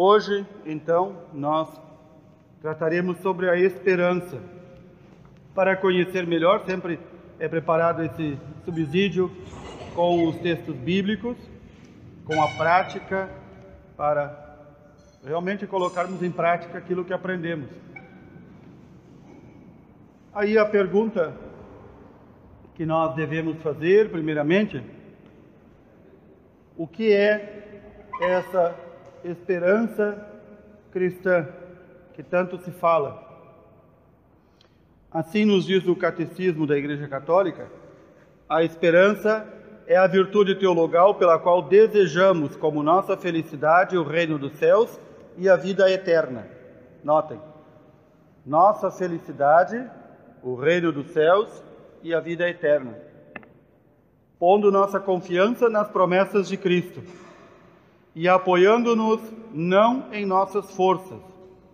Hoje, então, nós trataremos sobre a esperança. Para conhecer melhor, sempre é preparado esse subsídio com os textos bíblicos, com a prática, para realmente colocarmos em prática aquilo que aprendemos. Aí a pergunta que nós devemos fazer, primeiramente, o que é essa esperança cristã que tanto se fala. Assim nos diz o Catecismo da Igreja Católica, a esperança é a virtude teologal pela qual desejamos como nossa felicidade o reino dos céus e a vida eterna. Notem, nossa felicidade, o reino dos céus e a vida eterna. Pondo nossa confiança nas promessas de Cristo e apoiando-nos não em nossas forças,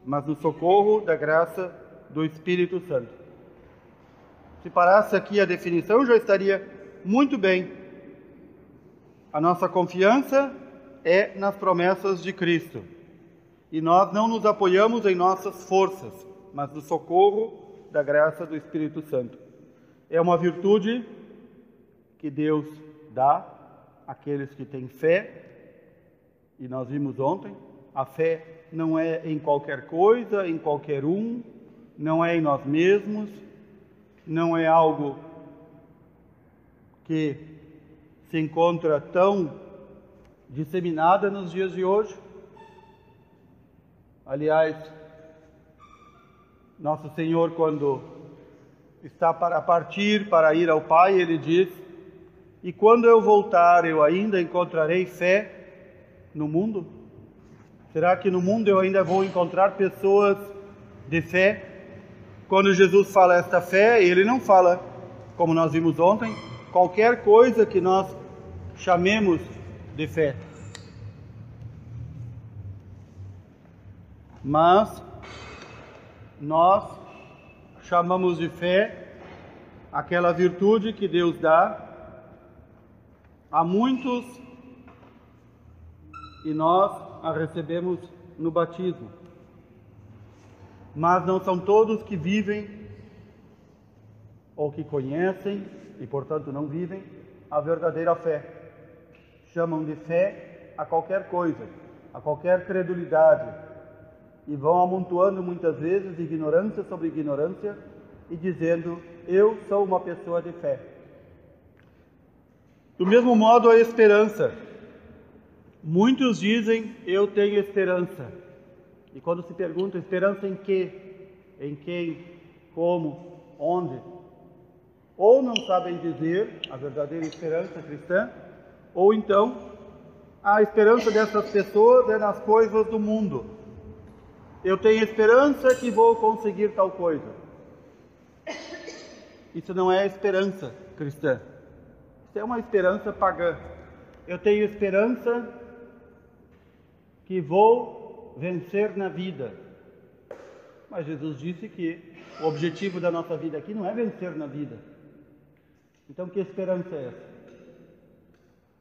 mas no socorro da graça do Espírito Santo. Se parasse aqui a definição, já estaria muito bem. A nossa confiança é nas promessas de Cristo. E nós não nos apoiamos em nossas forças, mas no socorro da graça do Espírito Santo. É uma virtude que Deus dá àqueles que têm fé e nós vimos ontem, a fé não é em qualquer coisa, em qualquer um, não é em nós mesmos, não é algo que se encontra tão disseminada nos dias de hoje. Aliás, nosso Senhor, quando está para partir, para ir ao Pai, ele diz: E quando eu voltar, eu ainda encontrarei fé no mundo? Será que no mundo eu ainda vou encontrar pessoas de fé? Quando Jesus fala esta fé, ele não fala, como nós vimos ontem, qualquer coisa que nós chamemos de fé. Mas nós chamamos de fé aquela virtude que Deus dá a muitos e nós a recebemos no batismo. Mas não são todos que vivem ou que conhecem e, portanto, não vivem a verdadeira fé. Chamam de fé a qualquer coisa, a qualquer credulidade e vão amontoando muitas vezes ignorância sobre ignorância e dizendo: Eu sou uma pessoa de fé. Do mesmo modo, a esperança Muitos dizem eu tenho esperança. E quando se pergunta esperança em quê? Em quem? Como? Onde? Ou não sabem dizer a verdadeira esperança cristã, ou então a esperança dessas pessoas é nas coisas do mundo. Eu tenho esperança que vou conseguir tal coisa. Isso não é esperança cristã. Isso é uma esperança pagã. Eu tenho esperança que vou vencer na vida. Mas Jesus disse que o objetivo da nossa vida aqui não é vencer na vida. Então, que esperança é essa?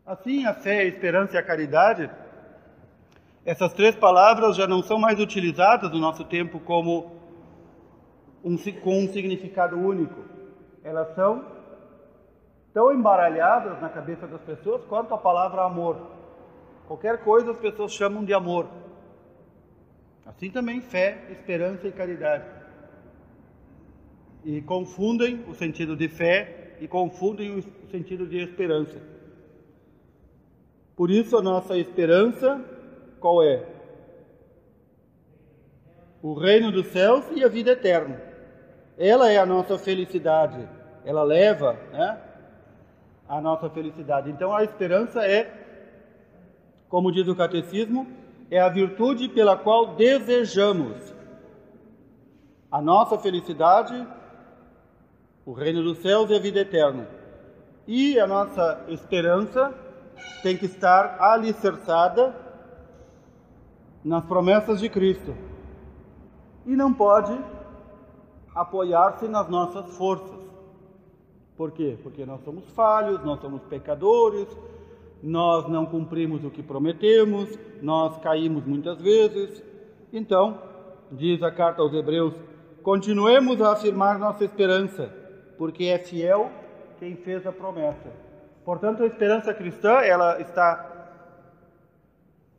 Assim, a fé, a esperança e a caridade, essas três palavras já não são mais utilizadas no nosso tempo como um, com um significado único. Elas são tão embaralhadas na cabeça das pessoas quanto a palavra amor. Qualquer coisa as pessoas chamam de amor. Assim também fé, esperança e caridade. E confundem o sentido de fé e confundem o sentido de esperança. Por isso a nossa esperança qual é? O reino dos céus e a vida eterna. Ela é a nossa felicidade. Ela leva, né, a nossa felicidade. Então a esperança é como diz o catecismo, é a virtude pela qual desejamos a nossa felicidade, o reino dos céus e a vida eterna. E a nossa esperança tem que estar alicerçada nas promessas de Cristo. E não pode apoiar-se nas nossas forças. Por quê? Porque nós somos falhos, nós somos pecadores, nós não cumprimos o que prometemos, nós caímos muitas vezes. Então, diz a carta aos Hebreus, continuemos a afirmar nossa esperança, porque é fiel quem fez a promessa. Portanto, a esperança cristã, ela está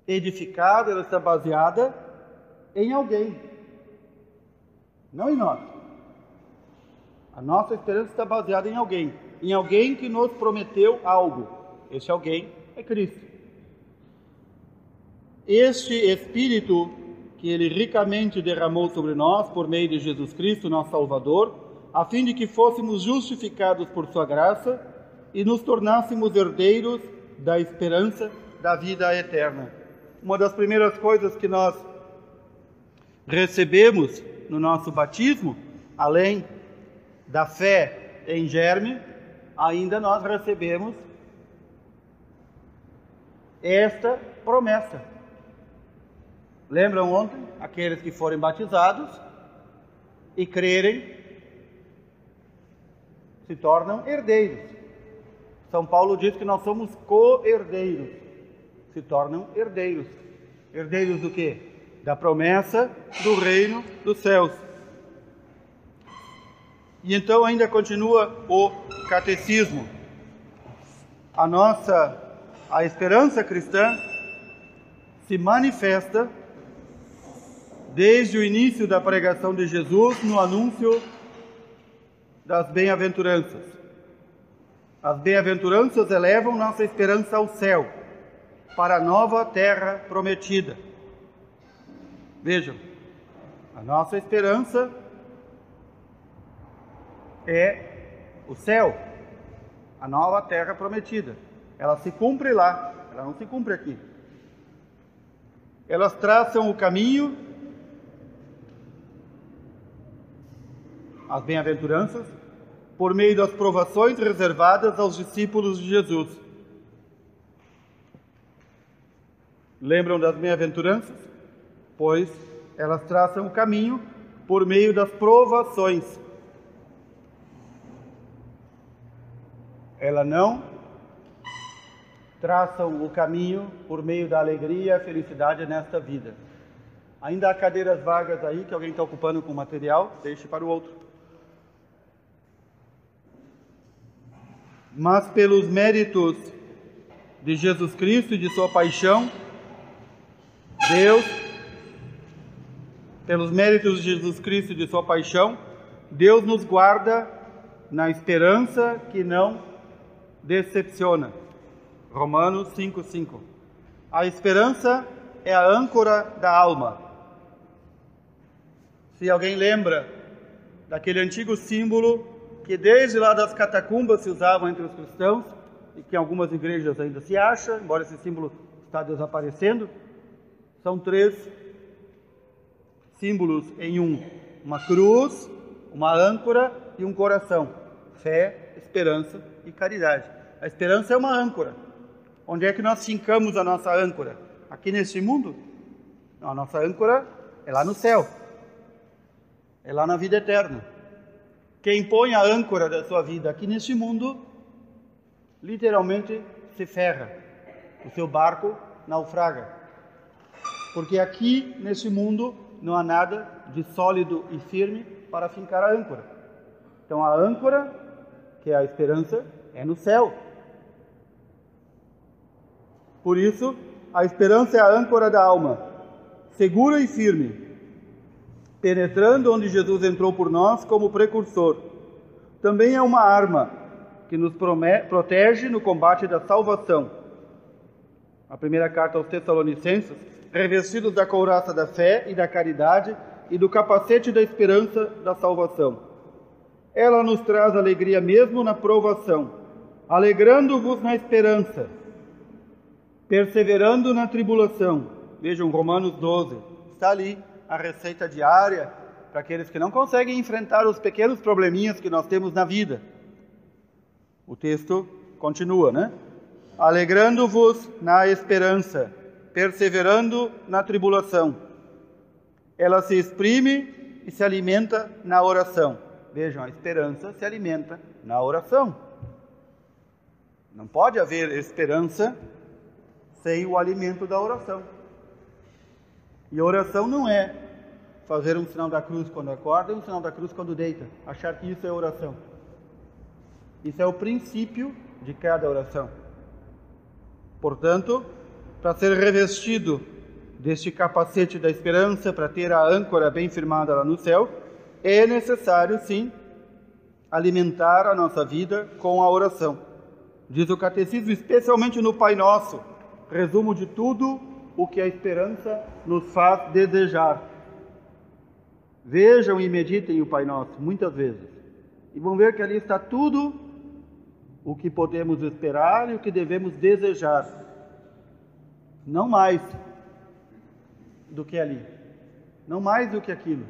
edificada, ela está baseada em alguém, não em nós. A nossa esperança está baseada em alguém, em alguém que nos prometeu algo. Esse alguém é Cristo. Este Espírito que Ele ricamente derramou sobre nós por meio de Jesus Cristo, nosso Salvador, a fim de que fôssemos justificados por Sua graça e nos tornássemos herdeiros da esperança da vida eterna. Uma das primeiras coisas que nós recebemos no nosso batismo, além da fé em germe, ainda nós recebemos esta promessa. Lembram ontem? Aqueles que forem batizados e crerem se tornam herdeiros. São Paulo diz que nós somos co-herdeiros, se tornam herdeiros. Herdeiros do quê? Da promessa do reino dos céus. E então ainda continua o catecismo. A nossa a esperança cristã se manifesta desde o início da pregação de Jesus no anúncio das bem-aventuranças. As bem-aventuranças elevam nossa esperança ao céu, para a nova terra prometida. Vejam, a nossa esperança é o céu, a nova terra prometida. Ela se cumpre lá, ela não se cumpre aqui. Elas traçam o caminho, as bem-aventuranças, por meio das provações reservadas aos discípulos de Jesus. Lembram das bem-aventuranças? Pois elas traçam o caminho por meio das provações. Ela não traçam o caminho por meio da alegria e felicidade nesta vida. Ainda há cadeiras vagas aí que alguém está ocupando com material, deixe para o outro. Mas pelos méritos de Jesus Cristo e de sua paixão, Deus, pelos méritos de Jesus Cristo e de sua paixão, Deus nos guarda na esperança que não decepciona. Romanos 5:5. A esperança é a âncora da alma. Se alguém lembra daquele antigo símbolo que desde lá das catacumbas se usava entre os cristãos e que em algumas igrejas ainda se acha, embora esse símbolo está desaparecendo, são três símbolos em um: uma cruz, uma âncora e um coração. Fé, esperança e caridade. A esperança é uma âncora. Onde é que nós fincamos a nossa âncora? Aqui neste mundo? Não, a nossa âncora é lá no céu. É lá na vida eterna. Quem põe a âncora da sua vida aqui neste mundo, literalmente se ferra. O seu barco naufraga. Porque aqui neste mundo não há nada de sólido e firme para fincar a âncora. Então a âncora, que é a esperança, é no céu. Por isso, a esperança é a âncora da alma, segura e firme, penetrando onde Jesus entrou por nós como precursor. Também é uma arma que nos protege no combate da salvação. A primeira carta aos Tessalonicenses, revestidos da couraça da fé e da caridade e do capacete da esperança da salvação. Ela nos traz alegria mesmo na provação, alegrando-vos na esperança perseverando na tribulação. Vejam Romanos 12, está ali a receita diária para aqueles que não conseguem enfrentar os pequenos probleminhas que nós temos na vida. O texto continua, né? Alegrando-vos na esperança, perseverando na tribulação. Ela se exprime e se alimenta na oração. Vejam, a esperança se alimenta na oração. Não pode haver esperança sem o alimento da oração. E a oração não é fazer um sinal da cruz quando acorda e um sinal da cruz quando deita, achar que isso é oração. Isso é o princípio de cada oração. Portanto, para ser revestido deste capacete da esperança, para ter a âncora bem firmada lá no céu, é necessário, sim, alimentar a nossa vida com a oração. Diz o catecismo, especialmente no Pai Nosso, resumo de tudo o que a esperança nos faz desejar. Vejam e meditem o Pai Nosso muitas vezes e vão ver que ali está tudo o que podemos esperar e o que devemos desejar. Não mais do que ali, não mais do que aquilo.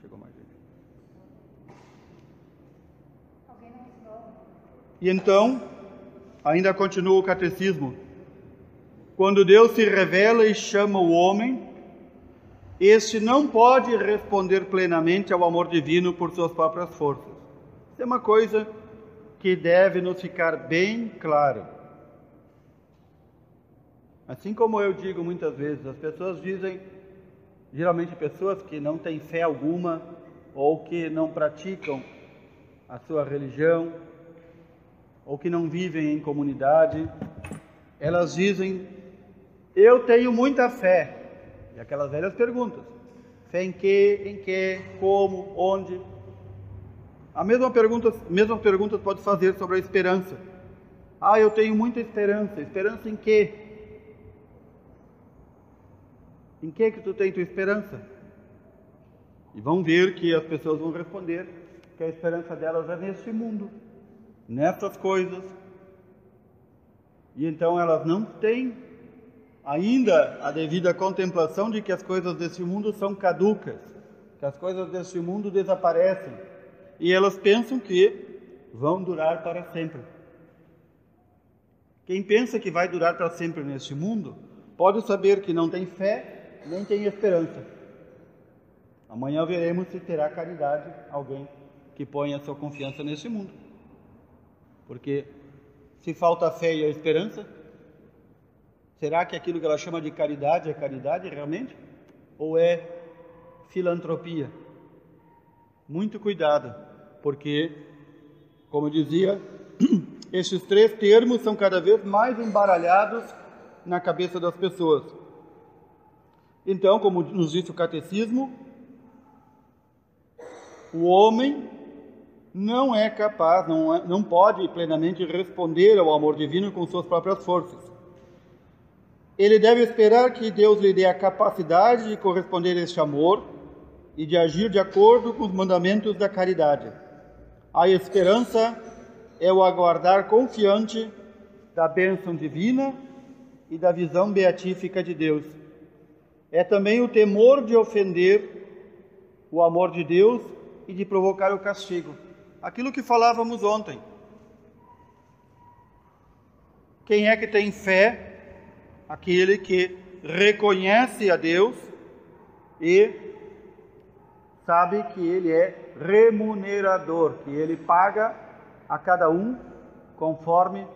Chegou mais gente. E então, ainda continua o catecismo. Quando Deus se revela e chama o homem, este não pode responder plenamente ao amor divino por suas próprias forças. Isso é uma coisa que deve nos ficar bem claro. Assim como eu digo muitas vezes, as pessoas dizem, geralmente pessoas que não têm fé alguma ou que não praticam a sua religião ou que não vivem em comunidade, elas dizem: Eu tenho muita fé. E aquelas velhas perguntas: Fé em que, em que, como, onde? A mesma pergunta, mesma pergunta pode fazer sobre a esperança. Ah, eu tenho muita esperança. Esperança em quê? Em que que tu tem tua esperança? E vão ver que as pessoas vão responder que a esperança delas é neste mundo, nestas coisas. E então elas não têm ainda a devida contemplação de que as coisas deste mundo são caducas, que as coisas deste mundo desaparecem. E elas pensam que vão durar para sempre. Quem pensa que vai durar para sempre neste mundo, pode saber que não tem fé nem tem esperança. Amanhã veremos se terá caridade alguém que ponha sua confiança nesse mundo. Porque se falta a fé e a esperança, será que aquilo que ela chama de caridade é caridade realmente? Ou é filantropia? Muito cuidado, porque, como dizia, esses três termos são cada vez mais embaralhados na cabeça das pessoas. Então, como nos disse o catecismo, o homem não é capaz, não, é, não pode plenamente responder ao amor divino com suas próprias forças. Ele deve esperar que Deus lhe dê a capacidade de corresponder a este amor e de agir de acordo com os mandamentos da caridade. A esperança é o aguardar confiante da bênção divina e da visão beatífica de Deus é também o temor de ofender o amor de Deus e de provocar o castigo. Aquilo que falávamos ontem. Quem é que tem fé? Aquele que reconhece a Deus e sabe que Ele é remunerador, que Ele paga a cada um conforme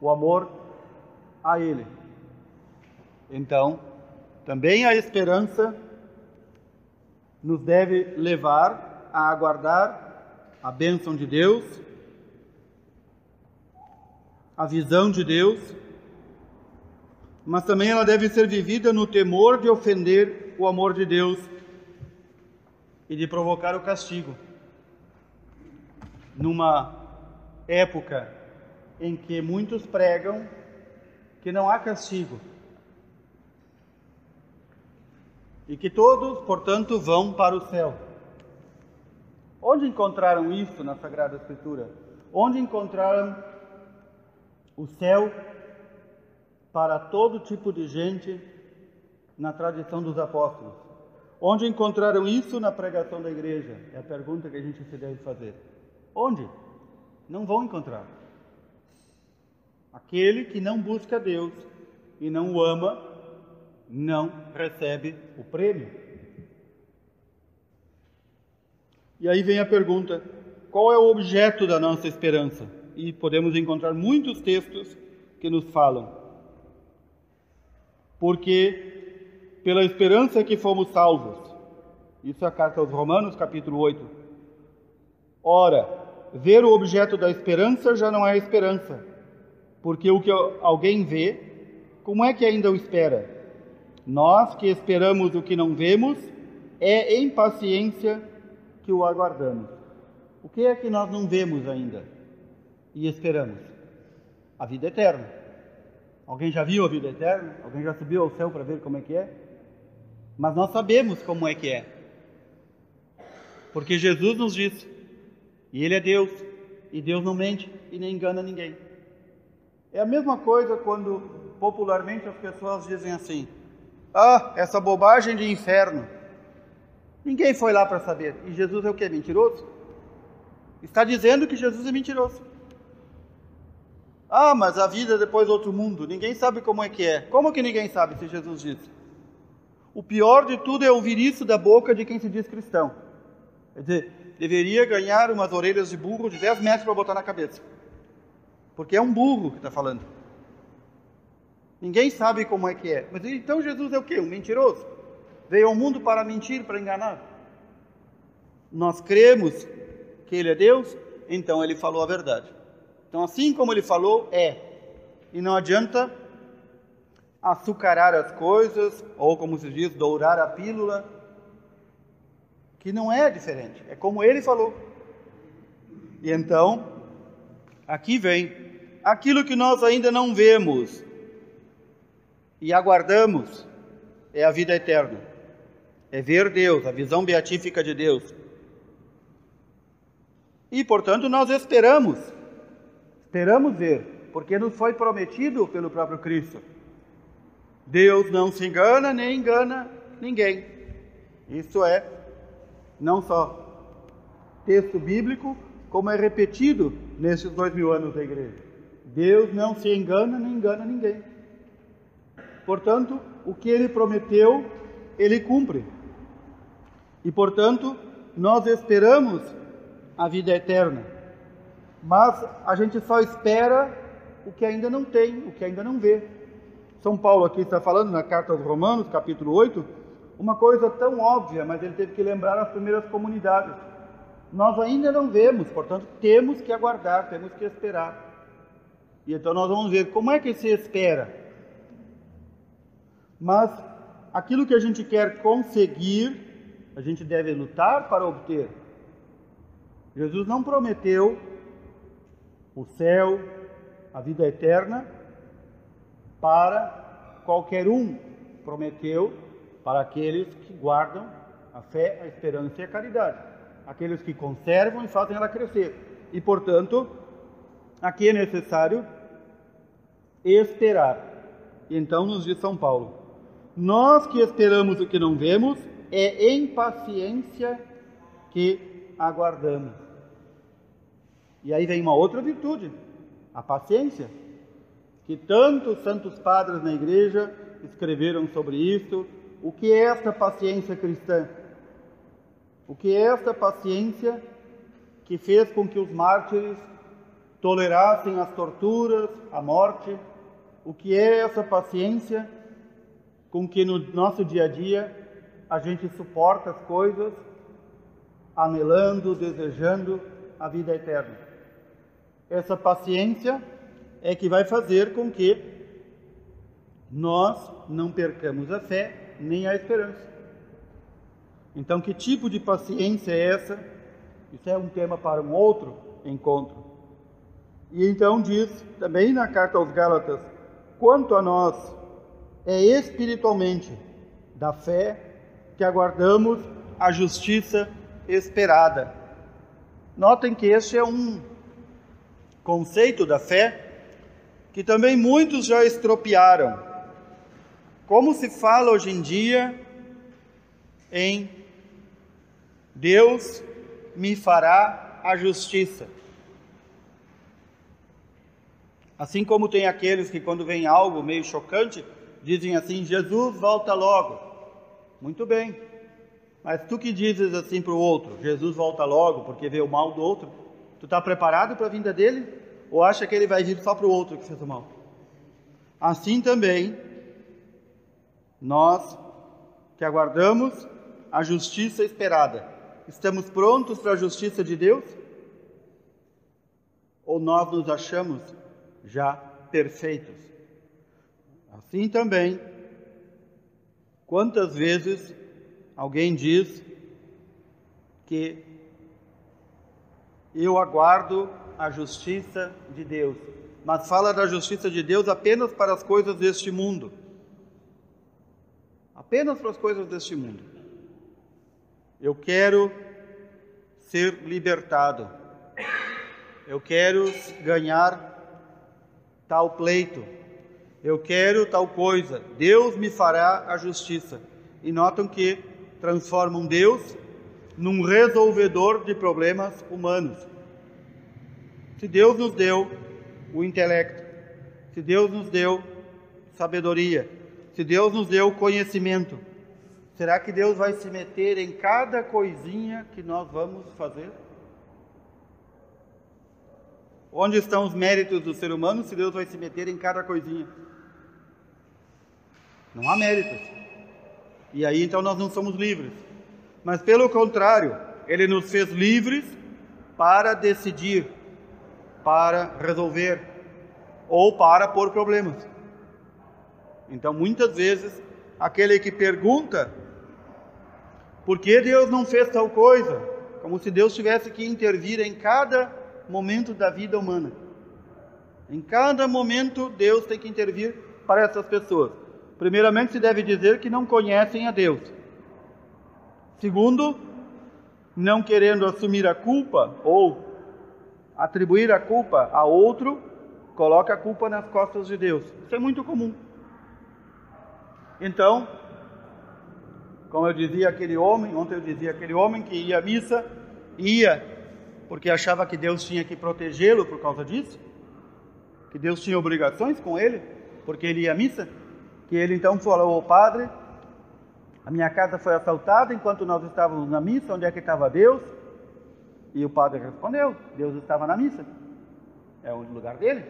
o amor a Ele. Então, também a esperança nos deve levar a aguardar a bênção de Deus, a visão de Deus, mas também ela deve ser vivida no temor de ofender o amor de Deus e de provocar o castigo. Numa época em que muitos pregam que não há castigo, e que todos, portanto, vão para o céu. Onde encontraram isso na Sagrada Escritura? Onde encontraram o céu para todo tipo de gente na tradição dos apóstolos? Onde encontraram isso na pregação da igreja? É a pergunta que a gente se deve fazer. Onde? Não vão encontrar. Aquele que não busca Deus e não o ama, não recebe o prêmio. E aí vem a pergunta: qual é o objeto da nossa esperança? e podemos encontrar muitos textos que nos falam. Porque pela esperança que fomos salvos. Isso é a carta aos Romanos, capítulo 8. Ora, ver o objeto da esperança já não é esperança, porque o que alguém vê, como é que ainda o espera? Nós que esperamos o que não vemos, é em paciência que o aguardamos. O que é que nós não vemos ainda e esperamos? A vida eterna. Alguém já viu a vida eterna? Alguém já subiu ao céu para ver como é que é? Mas nós sabemos como é que é. Porque Jesus nos disse, e Ele é Deus, e Deus não mente e nem engana ninguém. É a mesma coisa quando popularmente as pessoas dizem assim: Ah, essa bobagem de inferno. Ninguém foi lá para saber. E Jesus é o que? Mentiroso? Está dizendo que Jesus é mentiroso. Ah, mas a vida é depois do outro mundo. Ninguém sabe como é que é. Como que ninguém sabe se Jesus disse? O pior de tudo é ouvir isso da boca de quem se diz cristão. Quer dizer, deveria ganhar umas orelhas de burro de 10 metros para botar na cabeça. Porque é um burro que está falando. Ninguém sabe como é que é. Mas então Jesus é o quê? Um mentiroso? Veio ao mundo para mentir, para enganar. Nós cremos que Ele é Deus, então Ele falou a verdade. Então, assim como Ele falou, é. E não adianta açucarar as coisas, ou como se diz, dourar a pílula, que não é diferente, é como Ele falou. E então, aqui vem aquilo que nós ainda não vemos e aguardamos é a vida eterna é ver Deus, a visão beatífica de Deus. E, portanto, nós esperamos, esperamos ver, porque nos foi prometido pelo próprio Cristo. Deus não se engana nem engana ninguém. Isso é não só texto bíblico, como é repetido nesses dois mil anos da igreja. Deus não se engana nem engana ninguém. Portanto, o que ele prometeu, ele cumpre. E, portanto, nós esperamos a vida eterna. Mas a gente só espera o que ainda não tem, o que ainda não vê. São Paulo aqui está falando na carta aos Romanos, capítulo 8, uma coisa tão óbvia, mas ele teve que lembrar as primeiras comunidades. Nós ainda não vemos, portanto, temos que aguardar, temos que esperar. E então nós vamos ver como é que se espera. Mas aquilo que a gente quer conseguir a gente deve lutar para obter. Jesus não prometeu o céu, a vida eterna para qualquer um, prometeu para aqueles que guardam a fé, a esperança e a caridade, aqueles que conservam e fazem ela crescer. E, portanto, aqui é necessário esperar. E então nos diz São Paulo: Nós que esperamos o que não vemos, é em paciência que aguardamos. E aí vem uma outra virtude, a paciência, que tantos santos padres na igreja escreveram sobre isso. O que é esta paciência cristã? O que é esta paciência que fez com que os mártires tolerassem as torturas, a morte? O que é essa paciência com que no nosso dia a dia a gente suporta as coisas anelando, desejando a vida eterna. Essa paciência é que vai fazer com que nós não percamos a fé nem a esperança. Então, que tipo de paciência é essa? Isso é um tema para um outro encontro. E então diz também na carta aos Gálatas: quanto a nós é espiritualmente da fé que aguardamos a justiça esperada. Notem que este é um conceito da fé que também muitos já estropiaram. Como se fala hoje em dia em Deus me fará a justiça. Assim como tem aqueles que, quando vem algo meio chocante, dizem assim: Jesus volta logo. Muito bem. Mas tu que dizes assim para o outro, Jesus volta logo porque vê o mal do outro, tu está preparado para a vinda dele? ou acha que ele vai vir só para o outro que fez o mal. Assim também, nós que aguardamos a justiça esperada, estamos prontos para a justiça de Deus? Ou nós nos achamos já perfeitos? Assim também, quantas vezes alguém diz que eu aguardo a justiça de Deus, mas fala da justiça de Deus apenas para as coisas deste mundo. Apenas para as coisas deste mundo. Eu quero ser libertado. Eu quero ganhar tal pleito. Eu quero tal coisa. Deus me fará a justiça. E notam que transformam Deus num resolvedor de problemas humanos. Se Deus nos deu o intelecto, se Deus nos deu sabedoria, se Deus nos deu conhecimento, será que Deus vai se meter em cada coisinha que nós vamos fazer? Onde estão os méritos do ser humano se Deus vai se meter em cada coisinha? Não há méritos. E aí então nós não somos livres mas pelo contrário, ele nos fez livres para decidir, para resolver ou para pôr problemas. Então, muitas vezes, aquele que pergunta por que Deus não fez tal coisa, como se Deus tivesse que intervir em cada momento da vida humana. Em cada momento, Deus tem que intervir para essas pessoas. Primeiramente, se deve dizer que não conhecem a Deus. Segundo, não querendo assumir a culpa ou atribuir a culpa a outro, coloca a culpa nas costas de Deus. Isso é muito comum. Então, como eu dizia aquele homem, ontem eu dizia aquele homem que ia à missa, ia porque achava que Deus tinha que protegê-lo por causa disso, que Deus tinha obrigações com ele, porque ele ia à missa, que ele então falou ao padre, a minha casa foi assaltada enquanto nós estávamos na missa. Onde é que estava Deus? E o padre respondeu: Deus estava na missa. É o lugar dele.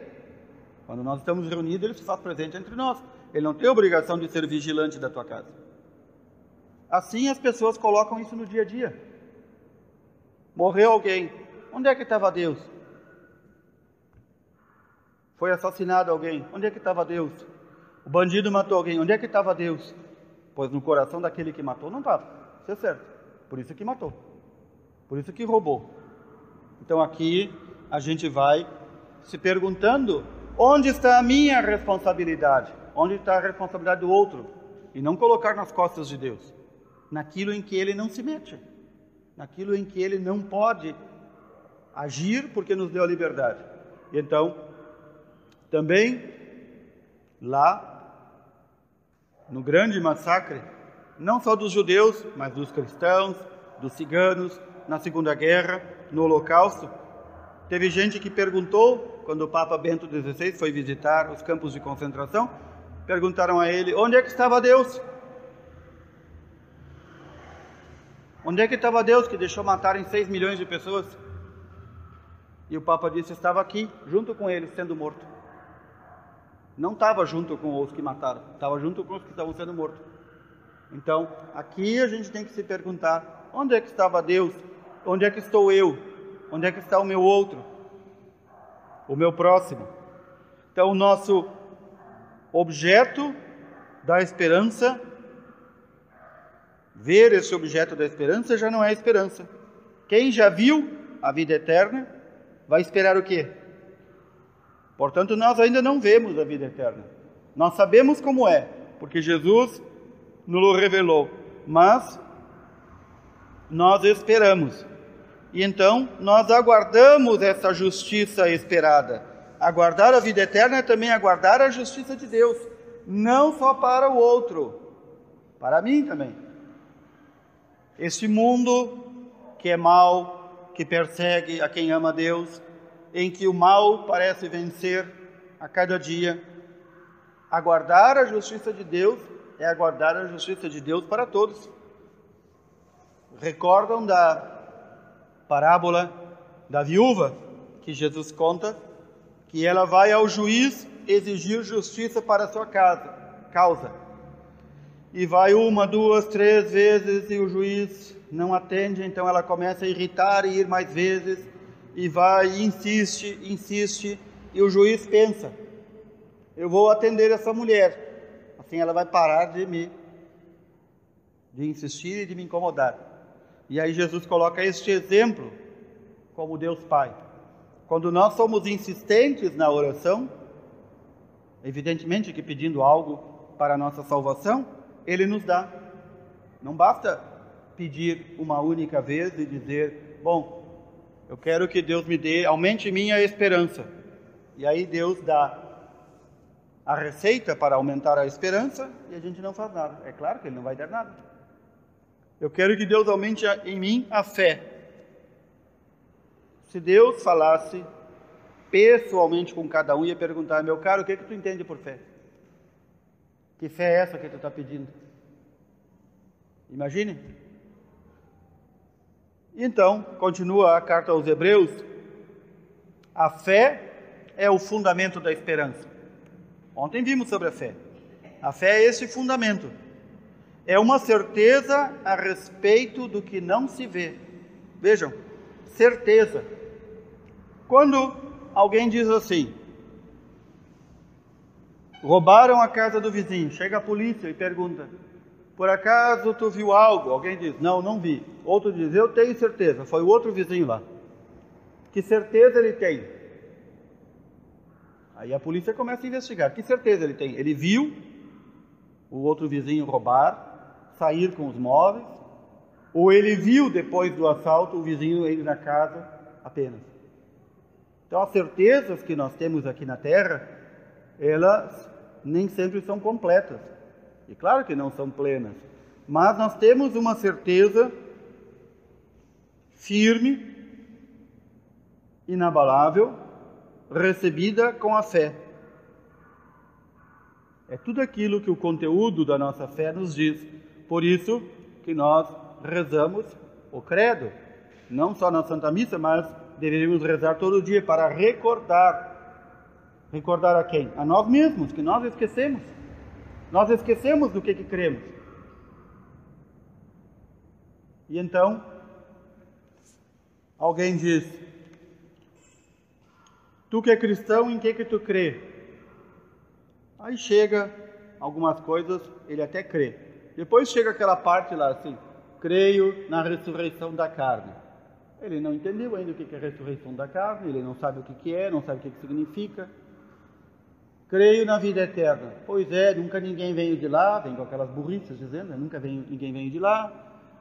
Quando nós estamos reunidos, ele se faz presente entre nós. Ele não tem obrigação de ser vigilante da tua casa. Assim as pessoas colocam isso no dia a dia. Morreu alguém. Onde é que estava Deus? Foi assassinado alguém. Onde é que estava Deus? O bandido matou alguém. Onde é que estava Deus? pois no coração daquele que matou não estava. Isso é certo. Por isso que matou. Por isso que roubou. Então aqui a gente vai se perguntando: onde está a minha responsabilidade? Onde está a responsabilidade do outro? E não colocar nas costas de Deus, naquilo em que ele não se mete, naquilo em que ele não pode agir porque nos deu a liberdade. E então, também lá no grande massacre, não só dos judeus, mas dos cristãos, dos ciganos, na Segunda Guerra, no Holocausto. Teve gente que perguntou, quando o Papa Bento XVI foi visitar os campos de concentração, perguntaram a ele: onde é que estava Deus? Onde é que estava Deus que deixou matarem 6 milhões de pessoas? E o Papa disse: estava aqui, junto com eles, sendo morto não estava junto com os que mataram, estava junto com os que estavam sendo mortos. Então, aqui a gente tem que se perguntar: onde é que estava Deus? Onde é que estou eu? Onde é que está o meu outro? O meu próximo? Então, o nosso objeto da esperança, ver esse objeto da esperança já não é esperança. Quem já viu a vida eterna vai esperar o quê? Portanto, nós ainda não vemos a vida eterna. Nós sabemos como é, porque Jesus nos revelou, mas nós esperamos. E então nós aguardamos essa justiça esperada. Aguardar a vida eterna é também aguardar a justiça de Deus, não só para o outro, para mim também. Este mundo que é mau, que persegue a quem ama Deus, em que o mal parece vencer a cada dia. Aguardar a justiça de Deus é aguardar a justiça de Deus para todos. Recordam da parábola da viúva que Jesus conta que ela vai ao juiz exigir justiça para sua casa, causa. E vai uma, duas, três vezes e o juiz não atende, então ela começa a irritar e ir mais vezes e vai e insiste, insiste e o juiz pensa: eu vou atender essa mulher. Assim ela vai parar de me de insistir e de me incomodar. E aí Jesus coloca este exemplo como Deus Pai. Quando nós somos insistentes na oração, evidentemente que pedindo algo para a nossa salvação, Ele nos dá. Não basta pedir uma única vez e dizer, bom, eu quero que Deus me dê, aumente minha esperança. E aí Deus dá a receita para aumentar a esperança e a gente não faz nada. É claro que Ele não vai dar nada. Eu quero que Deus aumente em mim a fé. Se Deus falasse pessoalmente com cada um, ia perguntar: meu caro, o que, é que tu entende por fé? Que fé é essa que tu está pedindo? Imagine. Então, continua a carta aos Hebreus: a fé é o fundamento da esperança. Ontem vimos sobre a fé. A fé é esse fundamento. É uma certeza a respeito do que não se vê. Vejam, certeza. Quando alguém diz assim: roubaram a casa do vizinho, chega a polícia e pergunta: por acaso tu viu algo? Alguém diz: não, não vi. Outro diz: eu tenho certeza, foi o outro vizinho lá. Que certeza ele tem? Aí a polícia começa a investigar. Que certeza ele tem? Ele viu o outro vizinho roubar, sair com os móveis, ou ele viu depois do assalto o vizinho ir na casa apenas. Então, as certezas que nós temos aqui na Terra, elas nem sempre são completas. E claro que não são plenas. Mas nós temos uma certeza firme, inabalável, recebida com a fé. É tudo aquilo que o conteúdo da nossa fé nos diz. Por isso que nós rezamos o credo, não só na Santa Missa, mas deveríamos rezar todo dia para recordar. Recordar a quem? A nós mesmos, que nós esquecemos. Nós esquecemos do que, que cremos. E então, alguém diz: Tu que é cristão, em que que tu crê? Aí chega algumas coisas, ele até crê. Depois chega aquela parte lá assim: Creio na ressurreição da carne. Ele não entendeu ainda o que é a ressurreição da carne, ele não sabe o que é, não sabe o que significa. Creio na vida eterna. Pois é, nunca ninguém veio de lá, vem com aquelas burrices dizendo, né? nunca veio, ninguém veio de lá.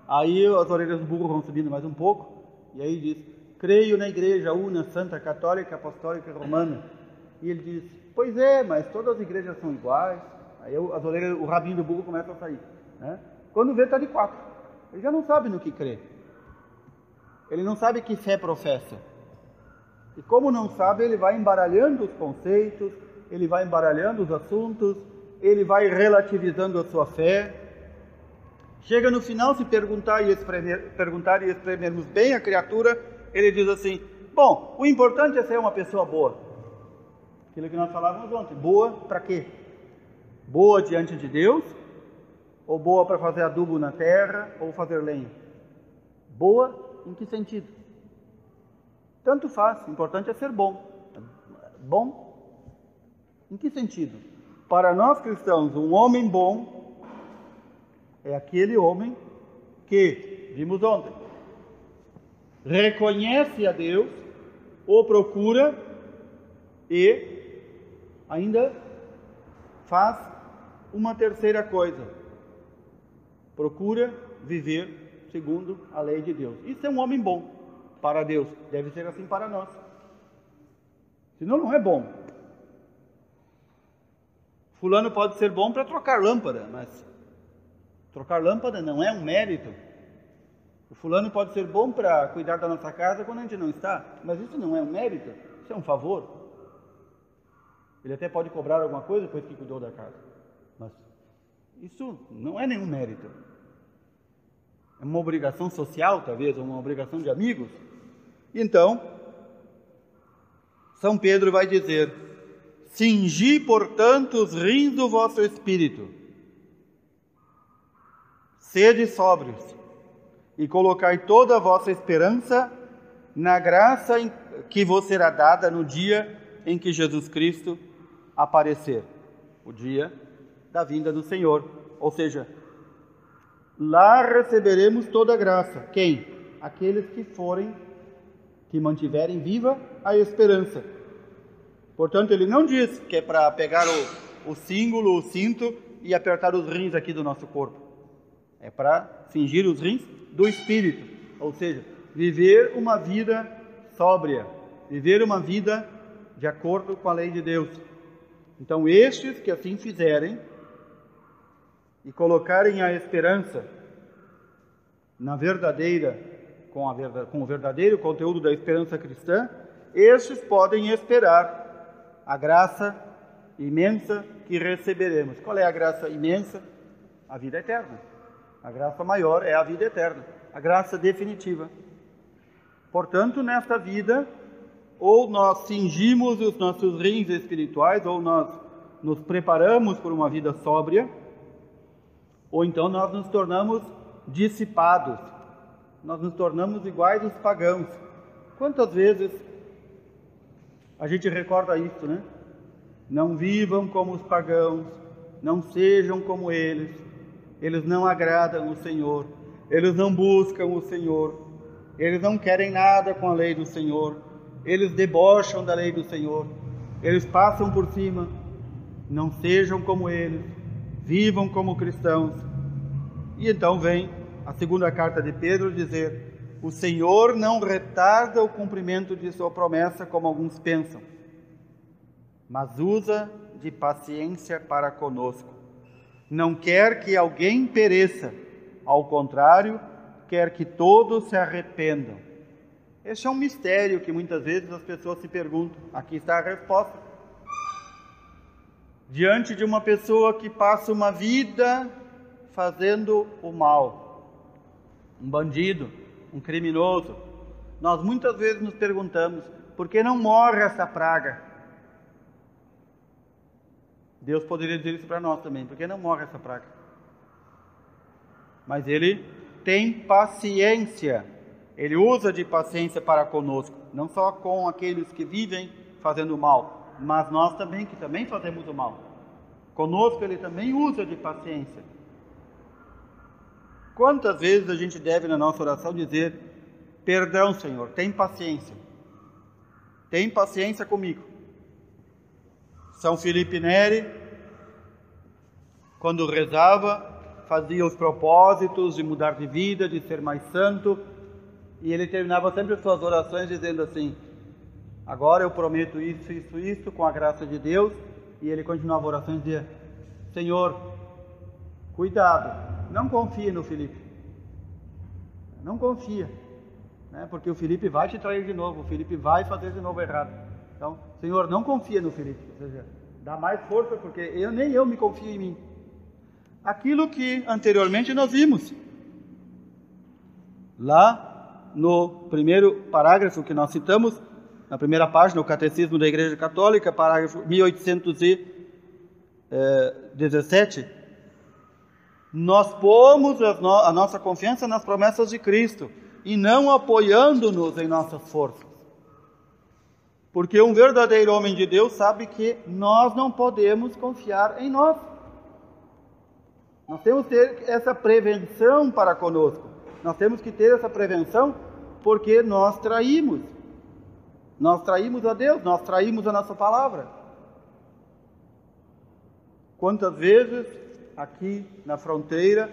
Aí as orelhas do burro vão subindo mais um pouco, e aí diz: Creio na igreja una, santa, católica, apostólica, romana. E ele diz: Pois é, mas todas as igrejas são iguais. Aí as orelhas, o rabinho do burro começa a sair. Né? Quando vê, está de quatro. Ele já não sabe no que crê. Ele não sabe que fé professa. E como não sabe, ele vai embaralhando os conceitos, ele vai embaralhando os assuntos, ele vai relativizando a sua fé. Chega no final, se perguntar e espremer, perguntar e espremermos bem a criatura, ele diz assim: Bom, o importante é ser uma pessoa boa. Aquilo que nós falávamos ontem. Boa para quê? Boa diante de Deus? Ou boa para fazer adubo na terra? Ou fazer lenha? Boa em que sentido? Tanto faz, o importante é ser bom. Bom? Em que sentido? Para nós cristãos, um homem bom é aquele homem que, vimos ontem, reconhece a Deus, o procura e ainda faz uma terceira coisa: procura viver segundo a lei de Deus. Isso é um homem bom para Deus, deve ser assim para nós. Senão não é bom. Fulano pode ser bom para trocar lâmpada, mas trocar lâmpada não é um mérito. O fulano pode ser bom para cuidar da nossa casa quando a gente não está, mas isso não é um mérito, isso é um favor. Ele até pode cobrar alguma coisa depois que cuidou da casa, mas isso não é nenhum mérito. É uma obrigação social, talvez, ou uma obrigação de amigos. Então, São Pedro vai dizer: Cingi, portanto, os rins do vosso espírito, sede sóbrios, e colocai toda a vossa esperança na graça que vos será dada no dia em que Jesus Cristo aparecer o dia da vinda do Senhor. Ou seja, lá receberemos toda a graça. Quem? Aqueles que forem, que mantiverem viva a esperança. Portanto, ele não diz que é para pegar o, o símbolo, o cinto e apertar os rins aqui do nosso corpo. É para fingir os rins do espírito. Ou seja, viver uma vida sóbria, viver uma vida de acordo com a lei de Deus. Então, estes que assim fizerem e colocarem a esperança na verdadeira, com, a, com o verdadeiro conteúdo da esperança cristã, estes podem esperar a graça imensa que receberemos. Qual é a graça imensa? A vida eterna. A graça maior é a vida eterna, a graça definitiva. Portanto, nesta vida, ou nós cingimos os nossos rins espirituais, ou nós nos preparamos por uma vida sóbria, ou então nós nos tornamos dissipados, nós nos tornamos iguais aos pagãos. Quantas vezes a gente recorda isso, né? Não vivam como os pagãos, não sejam como eles, eles não agradam o Senhor, eles não buscam o Senhor, eles não querem nada com a lei do Senhor, eles debocham da lei do Senhor, eles passam por cima. Não sejam como eles, vivam como cristãos. E então vem a segunda carta de Pedro dizer: O Senhor não retarda o cumprimento de sua promessa, como alguns pensam, mas usa de paciência para conosco. Não quer que alguém pereça, ao contrário, quer que todos se arrependam. Esse é um mistério que muitas vezes as pessoas se perguntam. Aqui está a resposta. Diante de uma pessoa que passa uma vida fazendo o mal, um bandido, um criminoso, nós muitas vezes nos perguntamos: por que não morre essa praga? Deus poderia dizer isso para nós também: por que não morre essa praga? Mas Ele tem paciência ele usa de paciência para conosco, não só com aqueles que vivem fazendo mal, mas nós também que também fazemos o mal. Conosco ele também usa de paciência. Quantas vezes a gente deve na nossa oração dizer: Perdão, Senhor, tem paciência. Tem paciência comigo. São Felipe Neri, quando rezava, fazia os propósitos de mudar de vida, de ser mais santo, e ele terminava sempre as suas orações dizendo assim: Agora eu prometo isso, isso, isso, com a graça de Deus. E ele continuava a oração e dizia: Senhor, cuidado, não confie no Felipe. Não confia, né? porque o Felipe vai te trair de novo, o Felipe vai fazer de novo errado. Então, Senhor, não confia no Felipe. Ou seja, dá mais força, porque eu nem eu me confio em mim. Aquilo que anteriormente nós vimos. Lá no primeiro parágrafo que nós citamos, na primeira página, o Catecismo da Igreja Católica, parágrafo 1817, nós pomos a, no a nossa confiança nas promessas de Cristo e não apoiando-nos em nossas forças. Porque um verdadeiro homem de Deus sabe que nós não podemos confiar em nós. Nós temos que ter essa prevenção para conosco. Nós temos que ter essa prevenção porque nós traímos. Nós traímos a Deus, nós traímos a nossa palavra. Quantas vezes aqui na fronteira,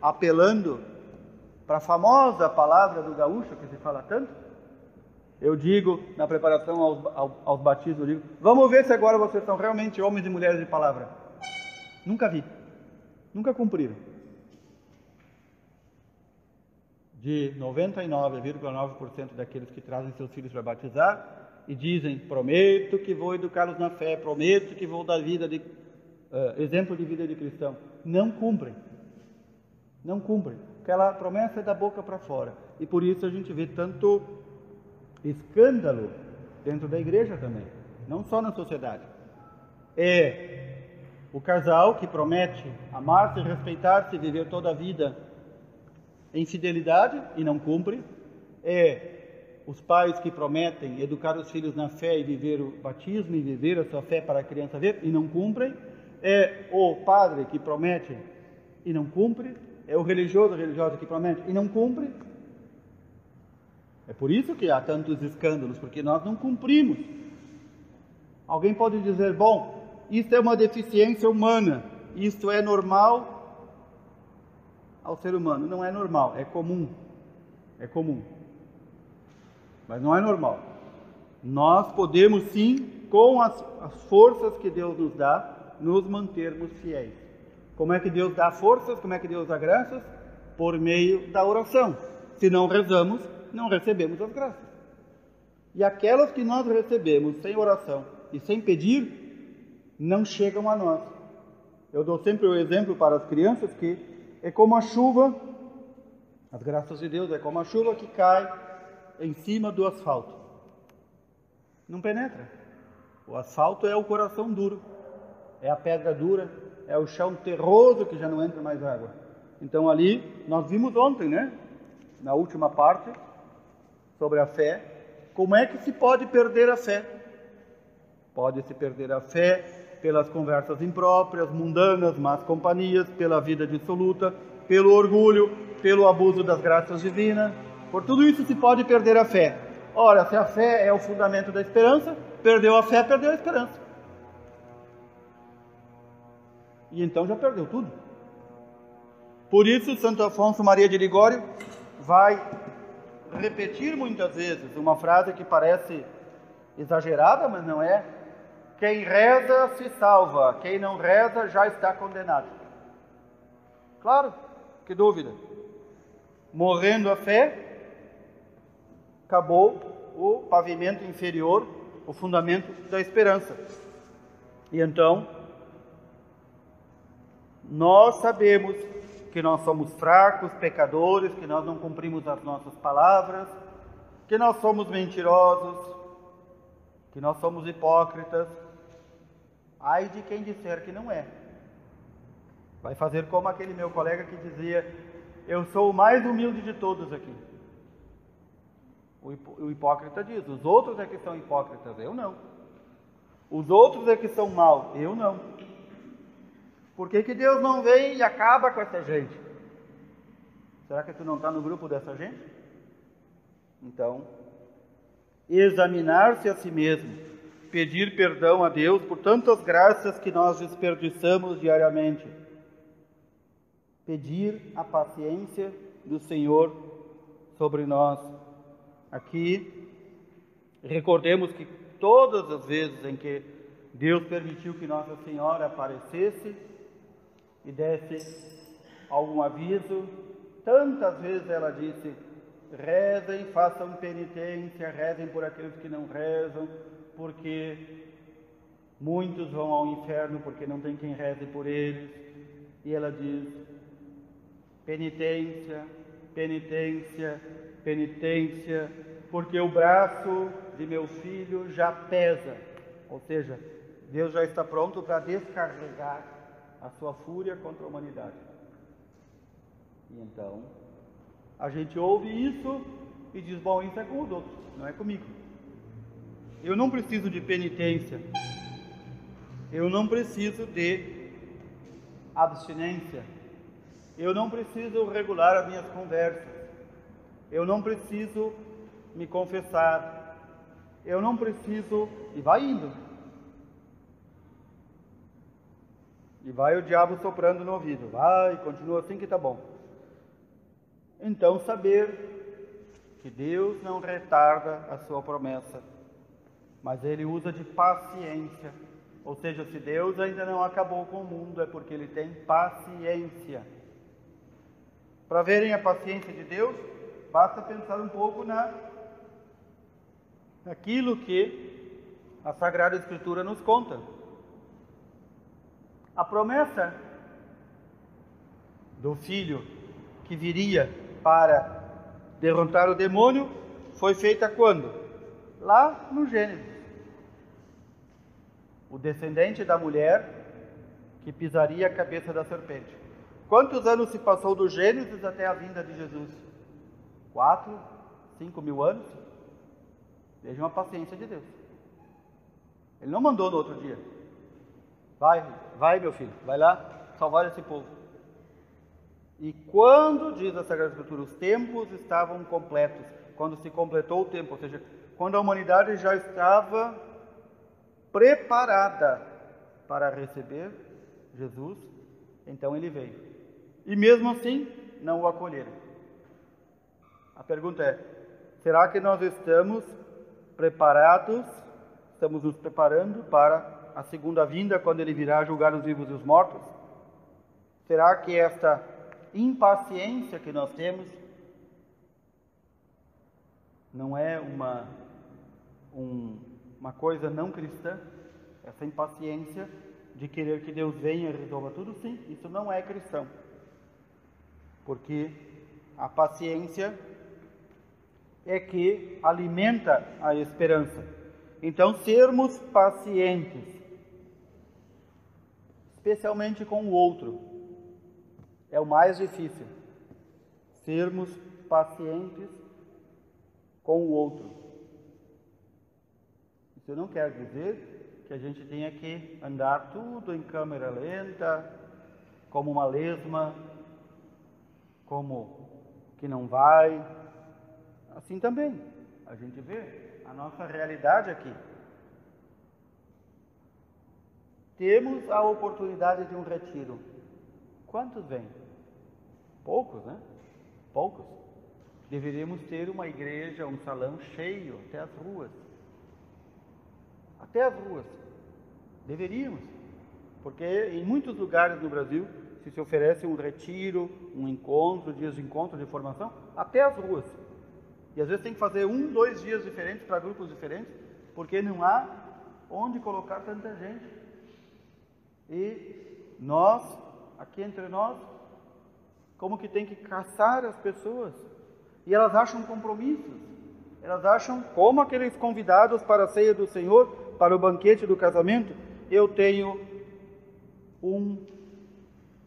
apelando para a famosa palavra do gaúcho que se fala tanto, eu digo na preparação aos, aos, aos batismos, eu digo, vamos ver se agora vocês são realmente homens e mulheres de palavra. Nunca vi, nunca cumpriram. de 99,9% daqueles que trazem seus filhos para batizar e dizem: prometo que vou educá-los na fé, prometo que vou dar vida de uh, exemplo de vida de cristão, não cumprem, não cumprem. Aquela promessa é da boca para fora e por isso a gente vê tanto escândalo dentro da igreja também, não só na sociedade. É o casal que promete amar-se, respeitar-se viver toda a vida em fidelidade e não cumpre. É os pais que prometem educar os filhos na fé e viver o batismo e viver a sua fé para a criança ver e não cumprem. É o padre que promete e não cumpre. É o religioso, religiosa que promete e não cumpre. É por isso que há tantos escândalos, porque nós não cumprimos. Alguém pode dizer, bom, isso é uma deficiência humana, isto é normal ao ser humano. Não é normal, é comum. É comum mas não é normal. Nós podemos sim, com as, as forças que Deus nos dá, nos mantermos fiéis. Como é que Deus dá forças? Como é que Deus dá graças? Por meio da oração. Se não rezamos, não recebemos as graças. E aquelas que nós recebemos sem oração e sem pedir, não chegam a nós. Eu dou sempre o exemplo para as crianças que é como a chuva, as graças de Deus, é como a chuva que cai em cima do asfalto. Não penetra. O asfalto é o coração duro, é a pedra dura, é o chão terroso que já não entra mais água. Então ali nós vimos ontem, né? Na última parte sobre a fé, como é que se pode perder a fé? Pode se perder a fé pelas conversas impróprias, mundanas, más companhias, pela vida dissoluta, pelo orgulho, pelo abuso das graças divinas, por tudo isso se pode perder a fé. Ora, se a fé é o fundamento da esperança, perdeu a fé, perdeu a esperança. E então já perdeu tudo. Por isso, Santo Afonso Maria de Ligório vai repetir muitas vezes uma frase que parece exagerada, mas não é. Quem reza se salva, quem não reza já está condenado. Claro, que dúvida. Morrendo a fé, acabou o pavimento inferior, o fundamento da esperança. E então, nós sabemos que nós somos fracos, pecadores, que nós não cumprimos as nossas palavras, que nós somos mentirosos, que nós somos hipócritas. Ai de quem disser que não é. Vai fazer como aquele meu colega que dizia: Eu sou o mais humilde de todos aqui. O hipócrita diz: os outros é que são hipócritas, eu não. Os outros é que são mal, eu não. Por que, que Deus não vem e acaba com essa gente? Será que tu não está no grupo dessa gente? Então, examinar-se a si mesmo, pedir perdão a Deus por tantas graças que nós desperdiçamos diariamente, pedir a paciência do Senhor sobre nós aqui, recordemos que todas as vezes em que Deus permitiu que Nossa Senhora aparecesse e desse algum aviso, tantas vezes ela disse: rezem, façam penitência, rezem por aqueles que não rezam, porque muitos vão ao inferno porque não tem quem reze por eles. E ela diz: penitência, penitência, penitência, porque o braço de meu filho já pesa. Ou seja, Deus já está pronto para descarregar a sua fúria contra a humanidade. E então, a gente ouve isso e diz: bom, isso é com os outros, não é comigo. Eu não preciso de penitência. Eu não preciso de abstinência. Eu não preciso regular as minhas conversas. Eu não preciso me confessar. Eu não preciso. E vai indo. E vai o diabo soprando no ouvido. Vai, continua assim que tá bom. Então saber que Deus não retarda a sua promessa, mas ele usa de paciência. Ou seja, se Deus ainda não acabou com o mundo, é porque ele tem paciência. Para verem a paciência de Deus, Basta pensar um pouco na naquilo que a Sagrada Escritura nos conta. A promessa do filho que viria para derrotar o demônio foi feita quando? Lá no Gênesis. O descendente da mulher que pisaria a cabeça da serpente. Quantos anos se passou do Gênesis até a vinda de Jesus? Quatro, cinco mil anos? Vejam a paciência de Deus. Ele não mandou no outro dia. Vai, vai, meu filho, vai lá salvar esse povo. E quando, diz a Sagrada Escritura, os tempos estavam completos, quando se completou o tempo, ou seja, quando a humanidade já estava preparada para receber Jesus, então ele veio. E mesmo assim, não o acolheram. A pergunta é: será que nós estamos preparados, estamos nos preparando para a segunda vinda, quando ele virá julgar os vivos e os mortos? Será que esta impaciência que nós temos não é uma, um, uma coisa não cristã? Essa impaciência de querer que Deus venha e resolva tudo? Sim, isso não é cristão. Porque a paciência é que alimenta a esperança. Então, sermos pacientes, especialmente com o outro, é o mais difícil. Sermos pacientes com o outro. Isso não quer dizer que a gente tenha que andar tudo em câmera lenta, como uma lesma, como que não vai. Assim também, a gente vê a nossa realidade aqui. Temos a oportunidade de um retiro. Quantos vêm? Poucos, né? Poucos. Deveríamos ter uma igreja, um salão cheio até as ruas. Até as ruas. Deveríamos. Porque em muitos lugares no Brasil se se oferece um retiro, um encontro, dias de encontro, de formação, até as ruas. E às vezes tem que fazer um, dois dias diferentes para grupos diferentes, porque não há onde colocar tanta gente. E nós, aqui entre nós, como que tem que caçar as pessoas. E elas acham compromissos. Elas acham como aqueles convidados para a ceia do Senhor, para o banquete do casamento, eu tenho um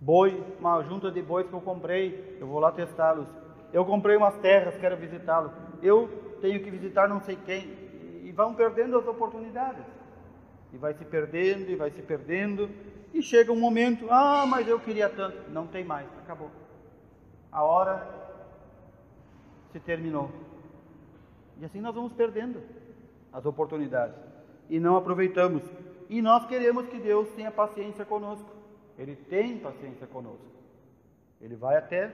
boi, uma junta de bois que eu comprei, eu vou lá testá-los. Eu comprei umas terras, quero visitá-los. Eu tenho que visitar não sei quem. E vão perdendo as oportunidades. E vai se perdendo, e vai se perdendo. E chega um momento, ah, mas eu queria tanto. Não tem mais, acabou a hora se terminou. E assim nós vamos perdendo as oportunidades e não aproveitamos. E nós queremos que Deus tenha paciência conosco. Ele tem paciência conosco. Ele vai até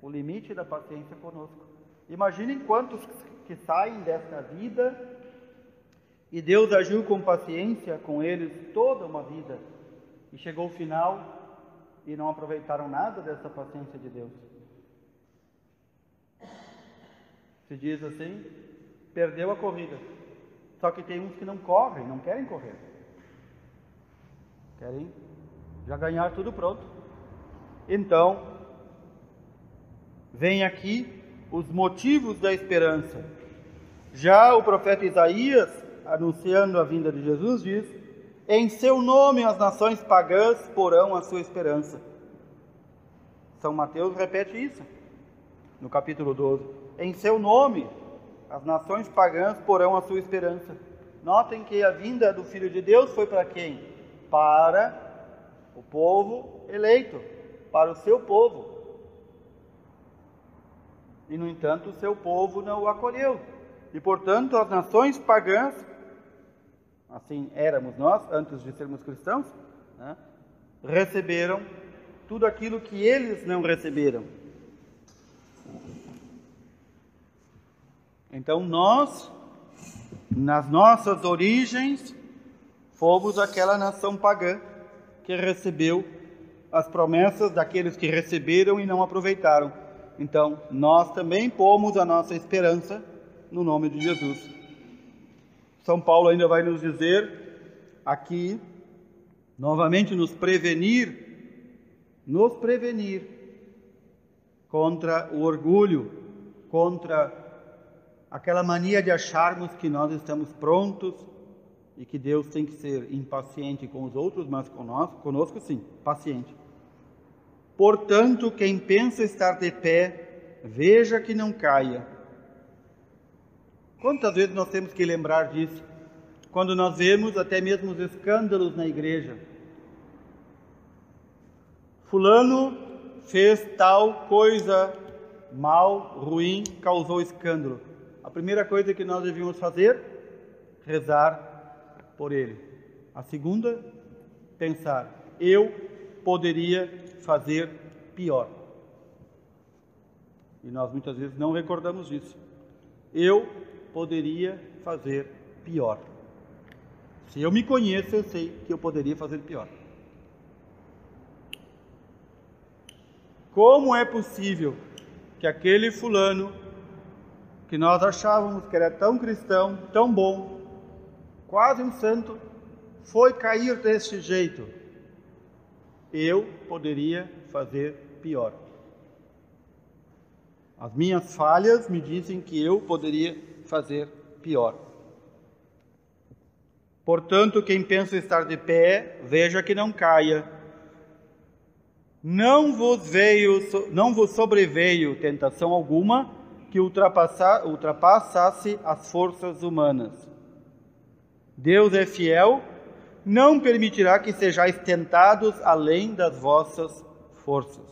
o limite da paciência conosco. Imaginem quantos que saem desta vida e Deus agiu com paciência com eles toda uma vida e chegou o final e não aproveitaram nada dessa paciência de Deus. Se diz assim, perdeu a corrida. Só que tem uns que não correm, não querem correr. Querem já ganhar tudo pronto. Então, vem aqui os motivos da esperança. Já o profeta Isaías, anunciando a vinda de Jesus, diz: Em seu nome as nações pagãs porão a sua esperança. São Mateus repete isso no capítulo 12. Em seu nome, as nações pagãs porão a sua esperança. Notem que a vinda do Filho de Deus foi para quem? Para o povo eleito, para o seu povo. E, no entanto, o seu povo não o acolheu. E, portanto, as nações pagãs, assim éramos nós, antes de sermos cristãos, né, receberam tudo aquilo que eles não receberam. Então nós, nas nossas origens, fomos aquela nação pagã que recebeu as promessas daqueles que receberam e não aproveitaram. Então nós também pomos a nossa esperança no nome de Jesus. São Paulo ainda vai nos dizer aqui, novamente, nos prevenir, nos prevenir contra o orgulho, contra aquela mania de acharmos que nós estamos prontos e que Deus tem que ser impaciente com os outros, mas conosco, conosco sim, paciente. Portanto, quem pensa estar de pé, veja que não caia. Quantas vezes nós temos que lembrar disso? Quando nós vemos até mesmo os escândalos na igreja. Fulano fez tal coisa mal, ruim, causou escândalo. A primeira coisa que nós devíamos fazer, rezar por ele. A segunda, pensar, eu poderia fazer pior. E nós muitas vezes não recordamos disso. Eu poderia fazer pior. Se eu me conheço, eu sei que eu poderia fazer pior. Como é possível que aquele fulano que nós achávamos que era tão cristão, tão bom, quase um santo, foi cair desse jeito? Eu poderia fazer pior. As minhas falhas me dizem que eu poderia fazer pior. Portanto, quem pensa estar de pé, veja que não caia. Não vos veio, não vos sobreveio tentação alguma que ultrapassasse as forças humanas. Deus é fiel, não permitirá que sejais tentados além das vossas forças,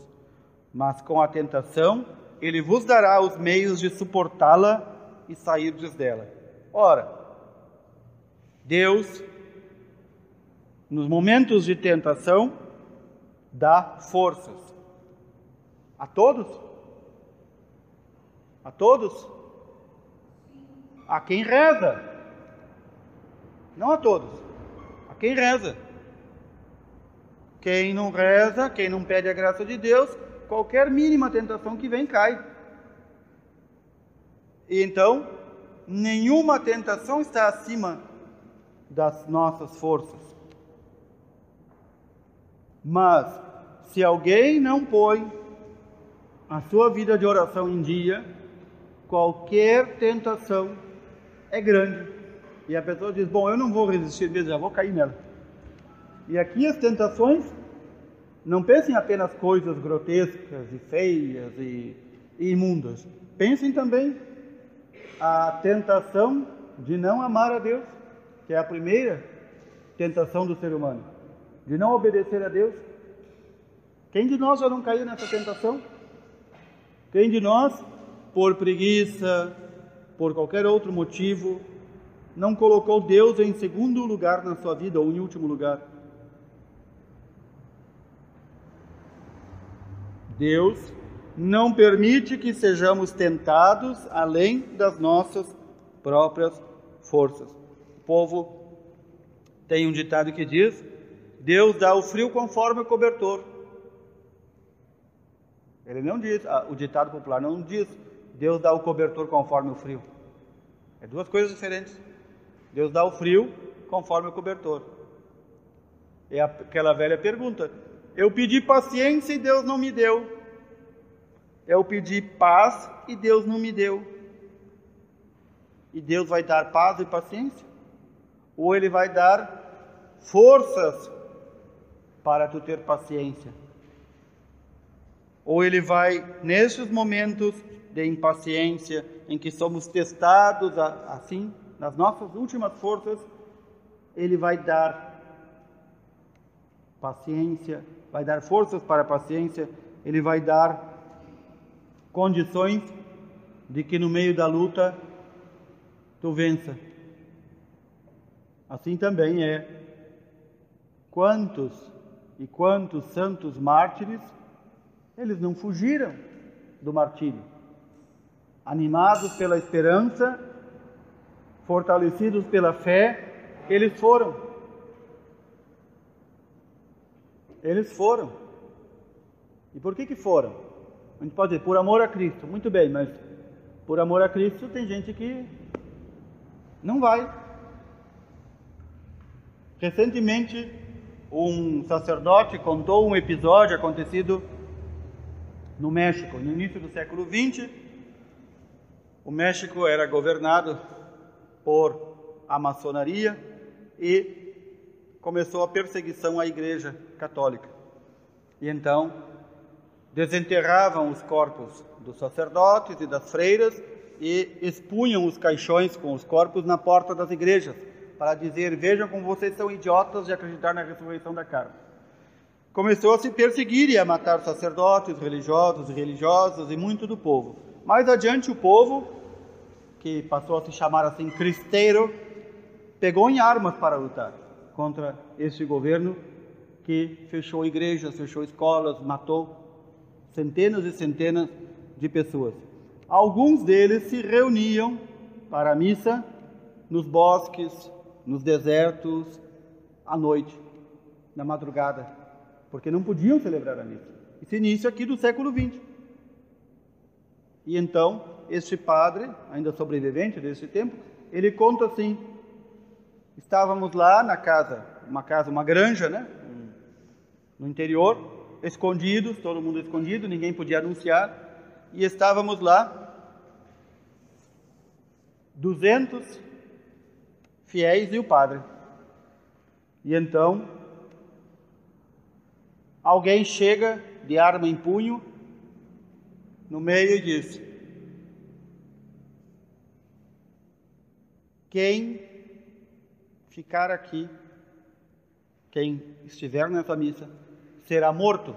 mas com a tentação ele vos dará os meios de suportá-la e sairdes dela. Ora, Deus, nos momentos de tentação, dá forças a todos a todos? A quem reza. Não a todos. A quem reza. Quem não reza, quem não pede a graça de Deus, qualquer mínima tentação que vem cai. E então, nenhuma tentação está acima das nossas forças. Mas, se alguém não põe a sua vida de oração em dia, qualquer tentação é grande. E a pessoa diz: Bom, eu não vou resistir mesmo, já vou cair nela. E aqui as tentações, não pensem apenas coisas grotescas e feias e, e imundas. Pensem também a tentação de não amar a Deus, que é a primeira tentação do ser humano, de não obedecer a Deus. Quem de nós já não caiu nessa tentação? Quem de nós por preguiça, por qualquer outro motivo, não colocou Deus em segundo lugar na sua vida ou em último lugar. Deus não permite que sejamos tentados além das nossas próprias forças. O povo tem um ditado que diz: Deus dá o frio conforme o cobertor. Ele não diz, ah, o ditado popular não diz Deus dá o cobertor conforme o frio. É duas coisas diferentes. Deus dá o frio conforme o cobertor. É aquela velha pergunta. Eu pedi paciência e Deus não me deu. Eu pedi paz e Deus não me deu. E Deus vai dar paz e paciência? Ou Ele vai dar forças para tu ter paciência? Ou Ele vai, nesses momentos, de impaciência, em que somos testados assim, nas nossas últimas forças, Ele vai dar paciência, vai dar forças para a paciência, Ele vai dar condições de que no meio da luta tu vença. Assim também é. Quantos e quantos santos mártires, eles não fugiram do martírio animados pela esperança, fortalecidos pela fé, eles foram. Eles foram. E por que que foram? A gente pode dizer, por amor a Cristo. Muito bem, mas por amor a Cristo tem gente que não vai. Recentemente, um sacerdote contou um episódio acontecido no México, no início do século XX, O México era governado por a maçonaria e começou a perseguição à Igreja Católica. E então desenterravam os corpos dos sacerdotes e das freiras e expunham os caixões com os corpos na porta das igrejas, para dizer: Vejam como vocês são idiotas de acreditar na ressurreição da carne. Começou a se perseguir e a matar sacerdotes, religiosos e religiosas e muito do povo. Mais adiante, o povo, que passou a se chamar assim cristeiro, pegou em armas para lutar contra este governo que fechou igrejas, fechou escolas, matou centenas e centenas de pessoas. Alguns deles se reuniam para a missa nos bosques, nos desertos, à noite, na madrugada, porque não podiam celebrar a missa. É início aqui do século XX. E então, este padre, ainda sobrevivente desse tempo, ele conta assim: estávamos lá na casa, uma casa, uma granja, né? No interior, escondidos, todo mundo escondido, ninguém podia anunciar e estávamos lá, 200 fiéis e o padre. E então, alguém chega de arma em punho no meio e diz: Quem ficar aqui, quem estiver nessa missa, será morto.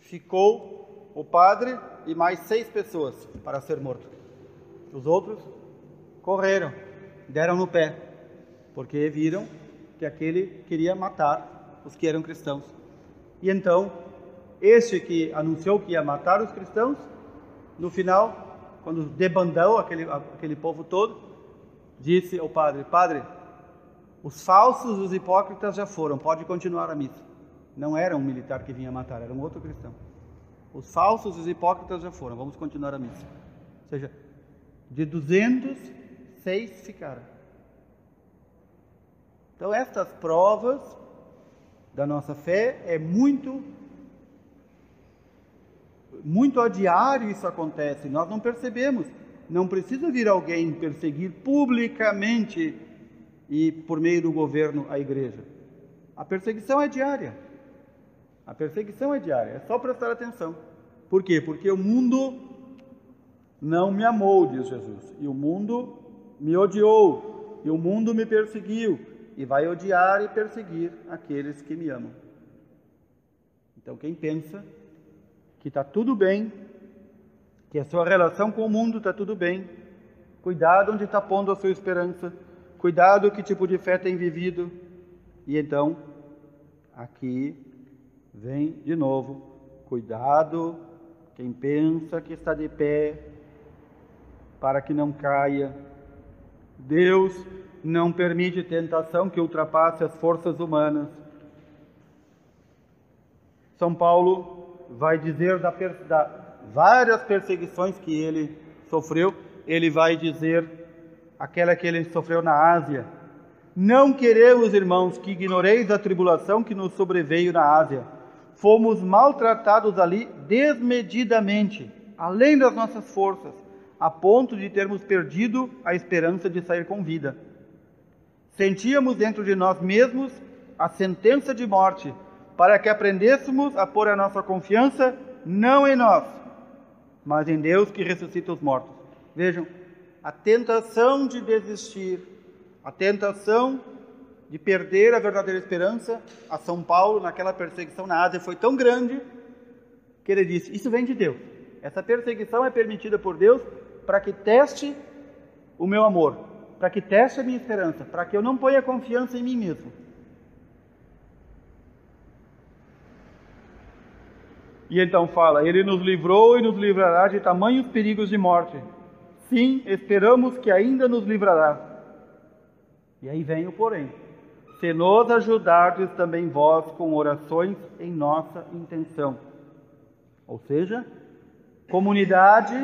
Ficou o padre e mais seis pessoas para ser morto. Os outros correram, deram no pé, porque viram que aquele queria matar os que eram cristãos. E então, este que anunciou que ia matar os cristãos, no final, quando debandou aquele, aquele povo todo, disse ao padre: Padre, os falsos, os hipócritas já foram, pode continuar a missa. Não era um militar que vinha matar, era um outro cristão. Os falsos os hipócritas já foram. Vamos continuar a missa. Ou seja, de 200, seis ficaram. Então, estas provas da nossa fé é muito muito a diário isso acontece, nós não percebemos. Não precisa vir alguém perseguir publicamente e por meio do governo a igreja. A perseguição é diária. A perseguição é diária, é só prestar atenção. Por quê? Porque o mundo não me amou, diz Jesus, e o mundo me odiou, e o mundo me perseguiu, e vai odiar e perseguir aqueles que me amam. Então, quem pensa que está tudo bem, que a sua relação com o mundo está tudo bem, cuidado onde está pondo a sua esperança, cuidado que tipo de fé tem vivido, e então, aqui Vem de novo, cuidado quem pensa que está de pé, para que não caia. Deus não permite tentação que ultrapasse as forças humanas. São Paulo vai dizer da, da várias perseguições que ele sofreu, ele vai dizer aquela que ele sofreu na Ásia. Não queremos, irmãos, que ignoreis a tribulação que nos sobreveio na Ásia fomos maltratados ali desmedidamente, além das nossas forças, a ponto de termos perdido a esperança de sair com vida. Sentíamos dentro de nós mesmos a sentença de morte, para que aprendêssemos a pôr a nossa confiança não em nós, mas em Deus que ressuscita os mortos. Vejam, a tentação de desistir, a tentação de perder a verdadeira esperança, a São Paulo, naquela perseguição na Ásia, foi tão grande que ele disse: Isso vem de Deus. Essa perseguição é permitida por Deus para que teste o meu amor, para que teste a minha esperança, para que eu não ponha confiança em mim mesmo. E então fala: Ele nos livrou e nos livrará de tamanhos perigos de morte. Sim, esperamos que ainda nos livrará. E aí vem o porém se nos ajudardes também vós com orações em nossa intenção. Ou seja, comunidade,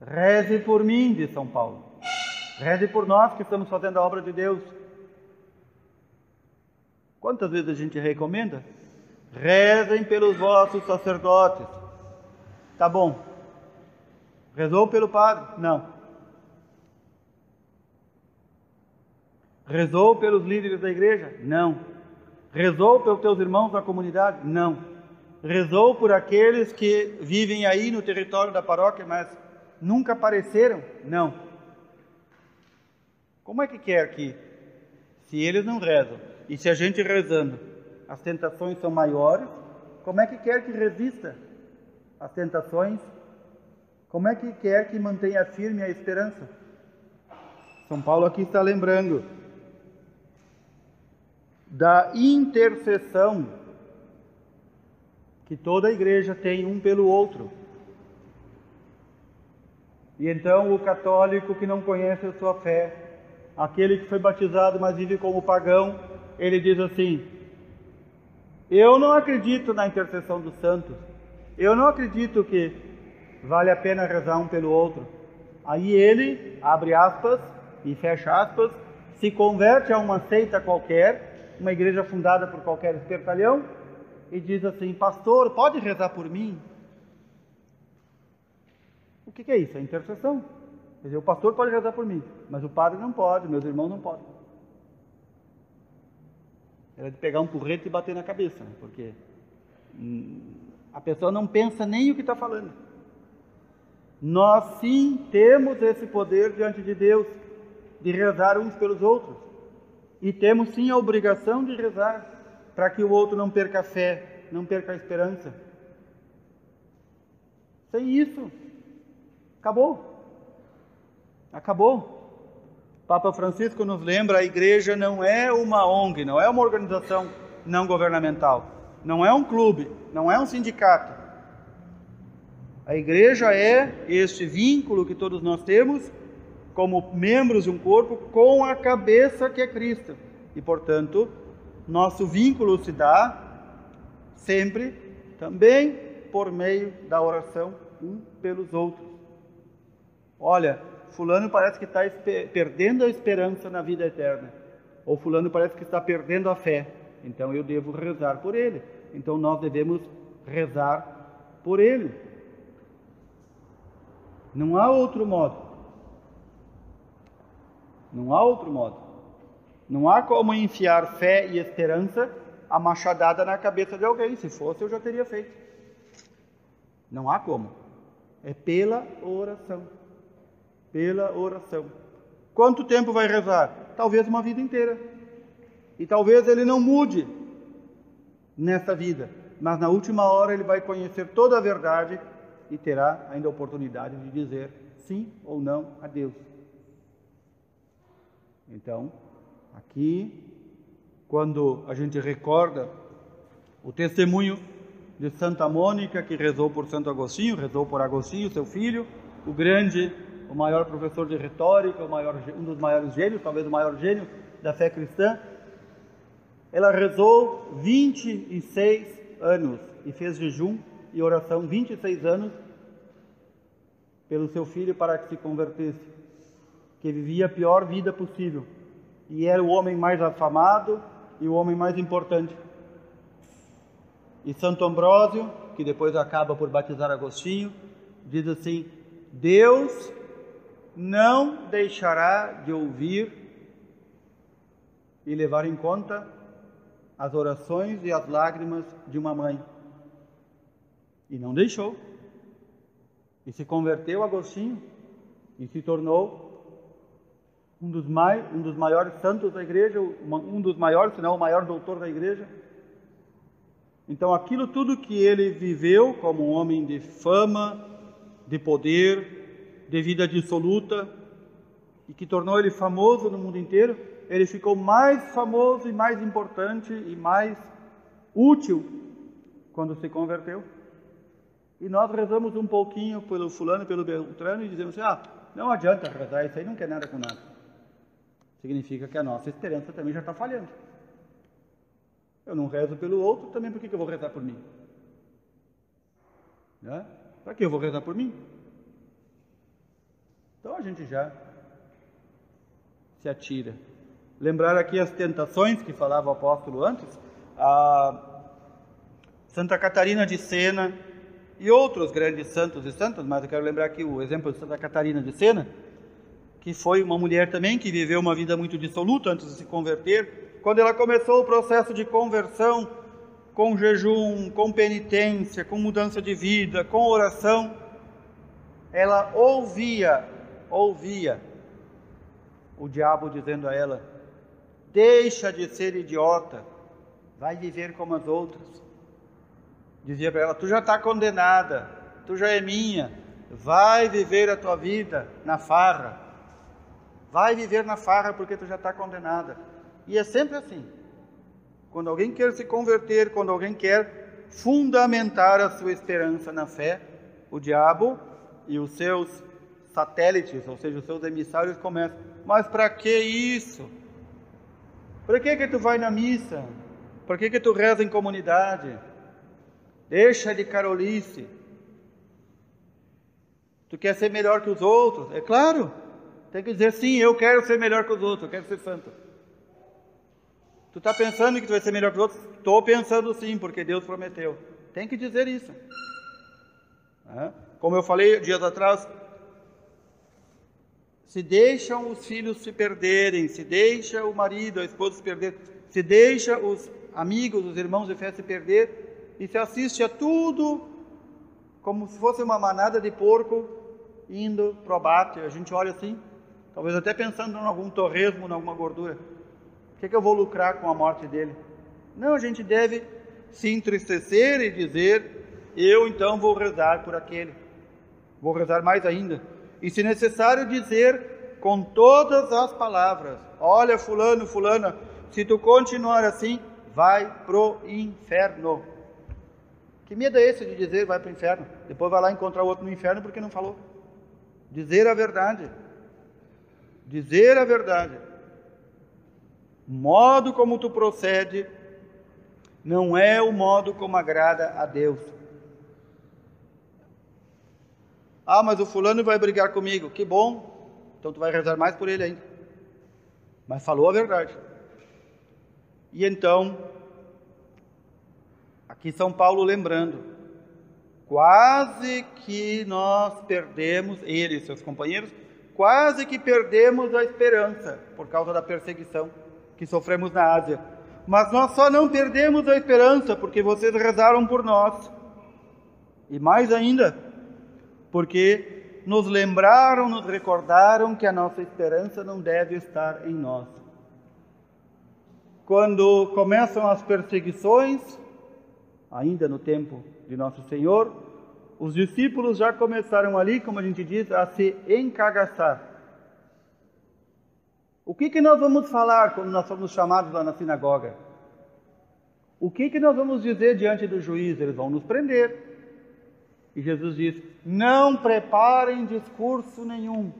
reze por mim, diz São Paulo. Reze por nós que estamos fazendo a obra de Deus. Quantas vezes a gente recomenda? Rezem pelos vossos sacerdotes. Tá bom. Rezou pelo padre? Não. Rezou pelos líderes da igreja? Não. Rezou pelos teus irmãos da comunidade? Não. Rezou por aqueles que vivem aí no território da paróquia, mas nunca apareceram? Não. Como é que quer que, se eles não rezam, e se a gente rezando, as tentações são maiores, como é que quer que resista às tentações? Como é que quer que mantenha firme a esperança? São Paulo aqui está lembrando da intercessão que toda a igreja tem um pelo outro. E então o católico que não conhece a sua fé, aquele que foi batizado mas vive como pagão, ele diz assim: Eu não acredito na intercessão dos santos. Eu não acredito que vale a pena rezar um pelo outro. Aí ele abre aspas e fecha aspas, se converte a uma seita qualquer, uma igreja fundada por qualquer espertalhão, e diz assim: Pastor, pode rezar por mim? O que, é isso? É intercessão. Quer dizer, o pastor pode rezar por mim, mas o padre não pode, meus irmãos não podem. Era de pegar um porrete e bater na cabeça, né? porque hum, a pessoa não pensa nem o que está falando. Nós sim temos esse poder diante de Deus de rezar uns pelos outros. E temos sim a obrigação de rezar para que o outro não perca a fé, não perca a esperança. Sem isso, acabou. Acabou. Papa Francisco nos lembra: a igreja não é uma ONG, não é uma organização não governamental, não é um clube, não é um sindicato. A igreja é este vínculo que todos nós temos como membros de um corpo com a cabeça que é Cristo. E, portanto, nosso vínculo se dá sempre também por meio da oração um pelos outros. Olha, fulano parece que está perdendo a esperança na vida eterna. Ou fulano parece que está perdendo a fé. Então eu devo rezar por ele. Então nós devemos rezar por ele. Não há outro modo. Não há outro modo. Não há como enfiar fé e esperança a machadada na cabeça de alguém. Se fosse, eu já teria feito. Não há como. É pela oração. Pela oração. Quanto tempo vai rezar? Talvez uma vida inteira. E talvez ele não mude nessa vida, mas na última hora ele vai conhecer toda a verdade e terá ainda a oportunidade de dizer sim ou não a Deus. Então, aqui, quando a gente recorda o testemunho de Santa Mônica, que rezou por Santo Agostinho, rezou por Agostinho, seu filho, o grande, o maior professor de retórica, maior, um dos maiores gênios, talvez o maior gênio da fé cristã. Ela rezou 26 anos e fez jejum e oração 26 anos pelo seu filho para que se convertesse, que vivia a pior vida possível e era o homem mais afamado e o homem mais importante. E Santo Ambrósio, que depois acaba por batizar Agostinho, diz assim: Deus não deixará de ouvir e levar em conta as orações e as lágrimas de uma mãe. E não deixou. E se converteu Agostinho e se tornou um dos, mais, um dos maiores santos da igreja, um dos maiores, se não o maior doutor da igreja. Então, aquilo tudo que ele viveu como um homem de fama, de poder, de vida dissoluta, e que tornou ele famoso no mundo inteiro, ele ficou mais famoso e mais importante e mais útil quando se converteu. E nós rezamos um pouquinho pelo fulano, pelo Beltrano e dizemos assim, ah, não adianta rezar, isso aí não quer nada com nada. Significa que a nossa esperança também já está falhando. Eu não rezo pelo outro, também por que, que eu vou rezar por mim? Né? Para que eu vou rezar por mim? Então a gente já se atira lembrar aqui as tentações que falava o apóstolo antes. A Santa Catarina de Sena, e outros grandes santos e santas, mas eu quero lembrar aqui o exemplo de Santa Catarina de Sena, que foi uma mulher também que viveu uma vida muito dissoluta antes de se converter. Quando ela começou o processo de conversão, com jejum, com penitência, com mudança de vida, com oração, ela ouvia, ouvia o diabo dizendo a ela: Deixa de ser idiota, vai viver como as outras. Dizia para ela: Tu já está condenada, tu já é minha, vai viver a tua vida na farra. Vai viver na farra porque tu já está condenada. E é sempre assim. Quando alguém quer se converter, quando alguém quer fundamentar a sua esperança na fé, o diabo e os seus satélites, ou seja, os seus emissários começam. Mas para que isso? Para que que tu vai na missa? Para que que tu reza em comunidade? Deixa de carolice. Tu quer ser melhor que os outros? É claro. Tem que dizer sim, eu quero ser melhor que os outros, eu quero ser santo. Tu está pensando que tu vai ser melhor que os outros? Estou pensando sim, porque Deus prometeu. Tem que dizer isso. Como eu falei dias atrás, se deixam os filhos se perderem, se deixa o marido, a esposa se perder, se deixa os amigos, os irmãos de fé se perder e se assiste a tudo como se fosse uma manada de porco indo para o abate. A gente olha assim, talvez até pensando em algum torresmo, em alguma gordura. O que, é que eu vou lucrar com a morte dele? Não, a gente deve se entristecer e dizer: eu então vou rezar por aquele. Vou rezar mais ainda e, se necessário, dizer com todas as palavras: Olha, Fulano, Fulana, se tu continuar assim, vai pro inferno. Que medo é esse de dizer vai para o inferno? Depois vai lá encontrar o outro no inferno porque não falou. Dizer a verdade. Dizer a verdade. O modo como tu procede não é o modo como agrada a Deus. Ah, mas o fulano vai brigar comigo. Que bom. Então tu vai rezar mais por ele ainda. Mas falou a verdade. E então, aqui São Paulo lembrando, quase que nós perdemos, ele e seus companheiros, quase que perdemos a esperança por causa da perseguição que sofremos na Ásia. Mas nós só não perdemos a esperança porque vocês rezaram por nós. E mais ainda, porque nos lembraram, nos recordaram que a nossa esperança não deve estar em nós. Quando começam as perseguições, ainda no tempo de Nosso Senhor, os discípulos já começaram ali, como a gente diz, a se encagaçar. O que, que nós vamos falar quando nós somos chamados lá na sinagoga? O que, que nós vamos dizer diante do juiz? Eles vão nos prender. E Jesus diz: Não preparem discurso nenhum.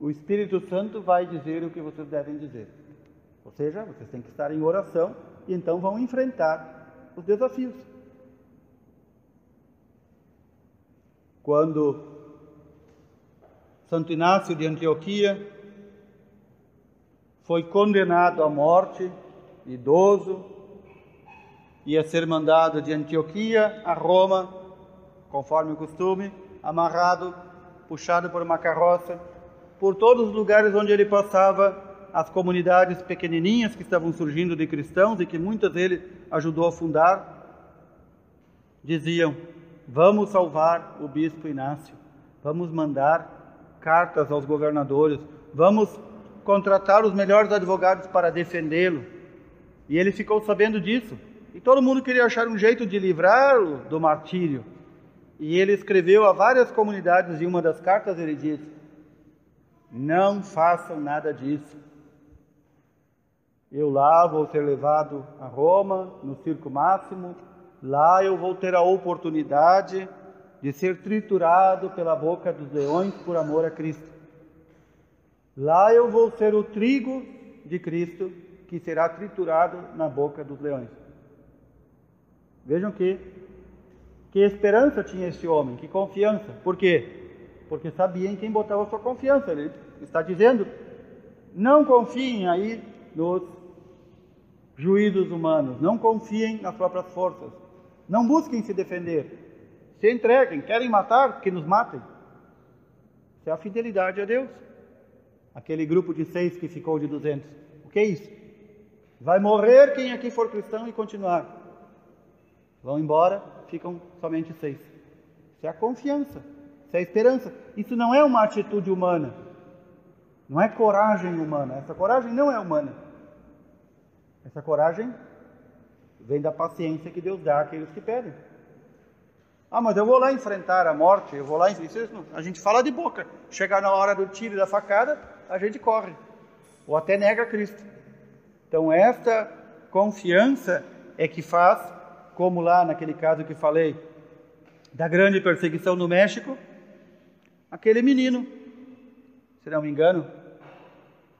O Espírito Santo vai dizer o que vocês devem dizer. Ou seja, vocês têm que estar em oração e então vão enfrentar os desafios. Quando Santo Inácio de Antioquia foi condenado à morte, idoso, ia ser mandado de Antioquia a Roma, conforme o costume, amarrado, puxado por uma carroça, por todos os lugares onde ele passava, as comunidades pequenininhas que estavam surgindo de cristãos e que muitas ele ajudou a fundar, diziam: Vamos salvar o bispo Inácio, vamos mandar cartas aos governadores, vamos contratar os melhores advogados para defendê-lo. E ele ficou sabendo disso e todo mundo queria achar um jeito de livrá-lo do martírio. E ele escreveu a várias comunidades, e uma das cartas ele diz: Não façam nada disso. Eu lá vou ser levado a Roma, no circo máximo, lá eu vou ter a oportunidade de ser triturado pela boca dos leões por amor a Cristo. Lá eu vou ser o trigo de Cristo que será triturado na boca dos leões. Vejam que que esperança tinha esse homem, que confiança. Por quê? Porque sabia em quem botava sua confiança. Ele está dizendo: não confiem aí nos juízos humanos, não confiem nas próprias forças, Não busquem se defender. Se entreguem. Querem matar? Que nos matem. Isso é a fidelidade a Deus. Aquele grupo de seis que ficou de duzentos. O que é isso? Vai morrer quem aqui for cristão e continuar. Vão embora, ficam somente seis. Isso é a confiança. Isso é a esperança. Isso não é uma atitude humana. Não é coragem humana. Essa coragem não é humana. Essa coragem vem da paciência que Deus dá àqueles que pedem. Ah, mas eu vou lá enfrentar a morte, eu vou lá. A gente fala de boca. Chegar na hora do tiro e da facada, a gente corre. Ou até nega Cristo. Então, esta confiança é que faz, como lá naquele caso que falei, da grande perseguição no México, aquele menino, se não me engano,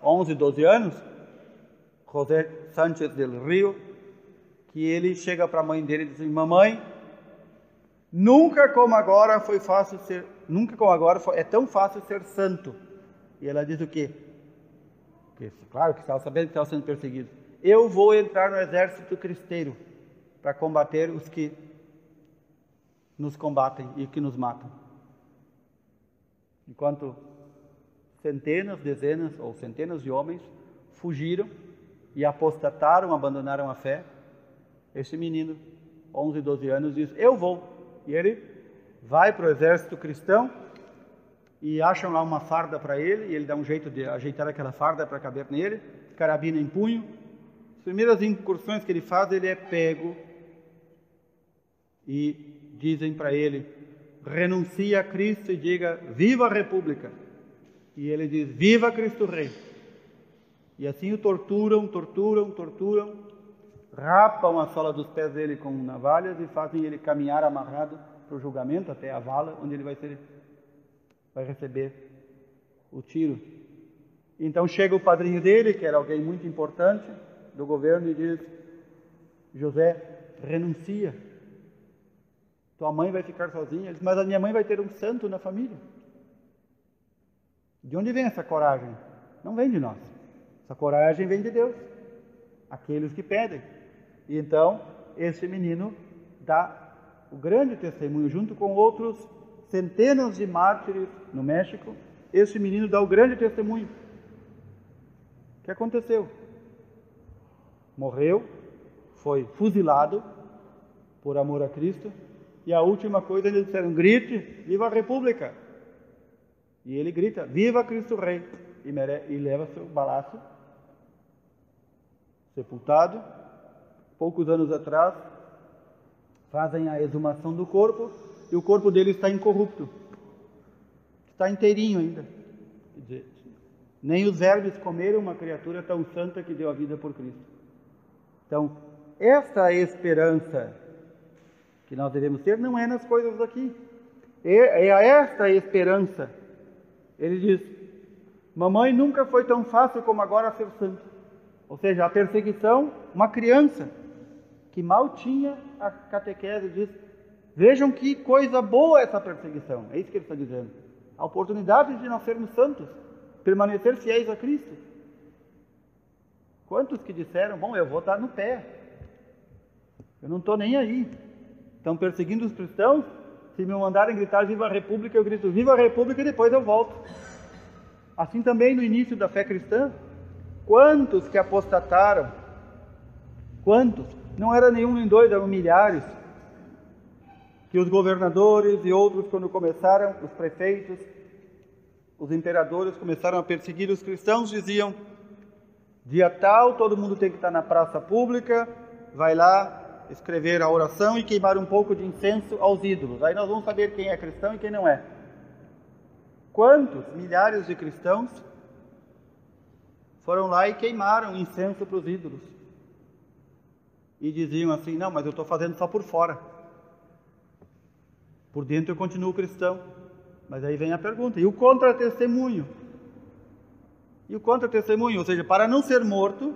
11, 12 anos, José Sánchez del Rio, que ele chega para a mãe dele e diz: assim, Mamãe, nunca como agora foi fácil ser, nunca como agora foi, é tão fácil ser santo. E ela diz o quê? Porque, claro que estava sabendo que estava sendo perseguido. Eu vou entrar no exército cristeiro para combater os que nos combatem e que nos matam. Enquanto centenas, dezenas ou centenas de homens fugiram e apostataram, abandonaram a fé, esse menino, 11, 12 anos, diz: Eu vou. E ele vai para o exército cristão e acham lá uma farda para ele, e ele dá um jeito de ajeitar aquela farda para caber nele, carabina em punho. As primeiras incursões que ele faz, ele é pego e dizem para ele: renuncie a Cristo e diga: Viva a República! E ele diz: Viva Cristo Rei! E assim o torturam, torturam, torturam, rapam a sola dos pés dele com navalhas e fazem ele caminhar amarrado para o julgamento até a vala, onde ele vai ser vai receber o tiro. Então chega o padrinho dele, que era alguém muito importante do governo, e diz: José, renuncia. Tua mãe vai ficar sozinha. Ele diz, mas a minha mãe vai ter um santo na família. De onde vem essa coragem? Não vem de nós. Essa coragem vem de Deus. Aqueles que pedem. E então, esse menino dá o grande testemunho, junto com outros centenas de mártires no México. Esse menino dá o grande testemunho. O que aconteceu? Morreu, foi fuzilado por amor a Cristo. E a última coisa eles disseram: grite, viva a República! E ele grita: Viva Cristo Rei! E, leva seu balaço, sepultado poucos anos atrás, fazem a exumação do corpo e o corpo dele está incorrupto. Está inteirinho ainda. Dizer, nem os vermes comeram uma criatura tão santa que deu a vida por Cristo. Então, esta esperança que nós devemos ter não é nas coisas daqui. É, é a esta esperança. Ele diz: Mamãe nunca foi tão fácil como agora ser santo. Ou seja, a perseguição, uma criança que mal tinha a catequese, diz: Vejam que coisa boa essa perseguição. É isso que ele está dizendo. A oportunidade de nós sermos santos, permanecer fiéis a Cristo. Quantos que disseram: Bom, eu vou estar no pé, eu não estou nem aí. Estão perseguindo os cristãos. Se me mandarem gritar Viva a República, eu grito Viva a República e depois eu volto. Assim também no início da fé cristã, quantos que apostataram? Quantos? Não era nenhum nem dois, eram milhares. Que os governadores e outros, quando começaram, os prefeitos, os imperadores começaram a perseguir os cristãos, diziam: dia tal, todo mundo tem que estar na praça pública, vai lá escrever a oração e queimar um pouco de incenso aos ídolos. Aí nós vamos saber quem é cristão e quem não é. Quantos milhares de cristãos foram lá e queimaram incenso para os ídolos? e diziam assim: Não, mas eu estou fazendo só por fora. Por dentro eu continuo cristão. Mas aí vem a pergunta: e o contra-testemunho? E o contra-testemunho? Ou seja, para não ser morto,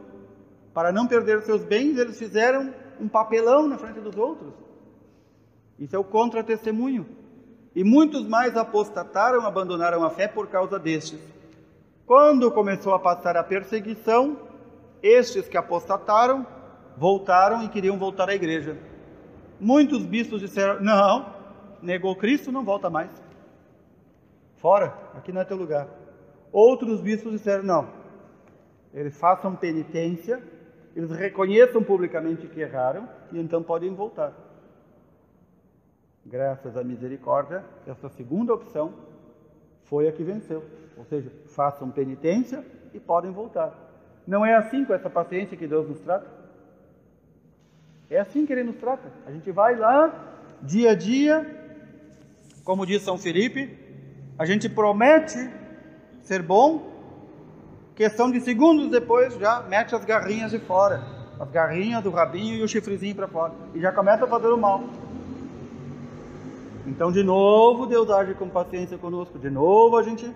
para não perder seus bens, eles fizeram um papelão na frente dos outros. Isso é o contra-testemunho. E muitos mais apostataram, abandonaram a fé por causa destes. Quando começou a passar a perseguição, estes que apostataram voltaram e queriam voltar à igreja. Muitos bispos disseram: não, negou Cristo, não volta mais. Fora, aqui não é teu lugar. Outros bispos disseram: não, eles façam penitência, eles reconheçam publicamente que erraram e então podem voltar. Graças à misericórdia, essa segunda opção foi a que venceu. Ou seja, façam penitência e podem voltar. Não é assim com essa paciência que Deus nos trata? É assim que Ele nos trata. A gente vai lá, dia a dia, como diz São Felipe, a gente promete ser bom, questão de segundos depois já mete as garrinhas de fora, as garrinhas do rabinho e o chifrezinho para fora, e já começa a fazer o mal. Então, de novo, Deus age com paciência conosco, de novo a gente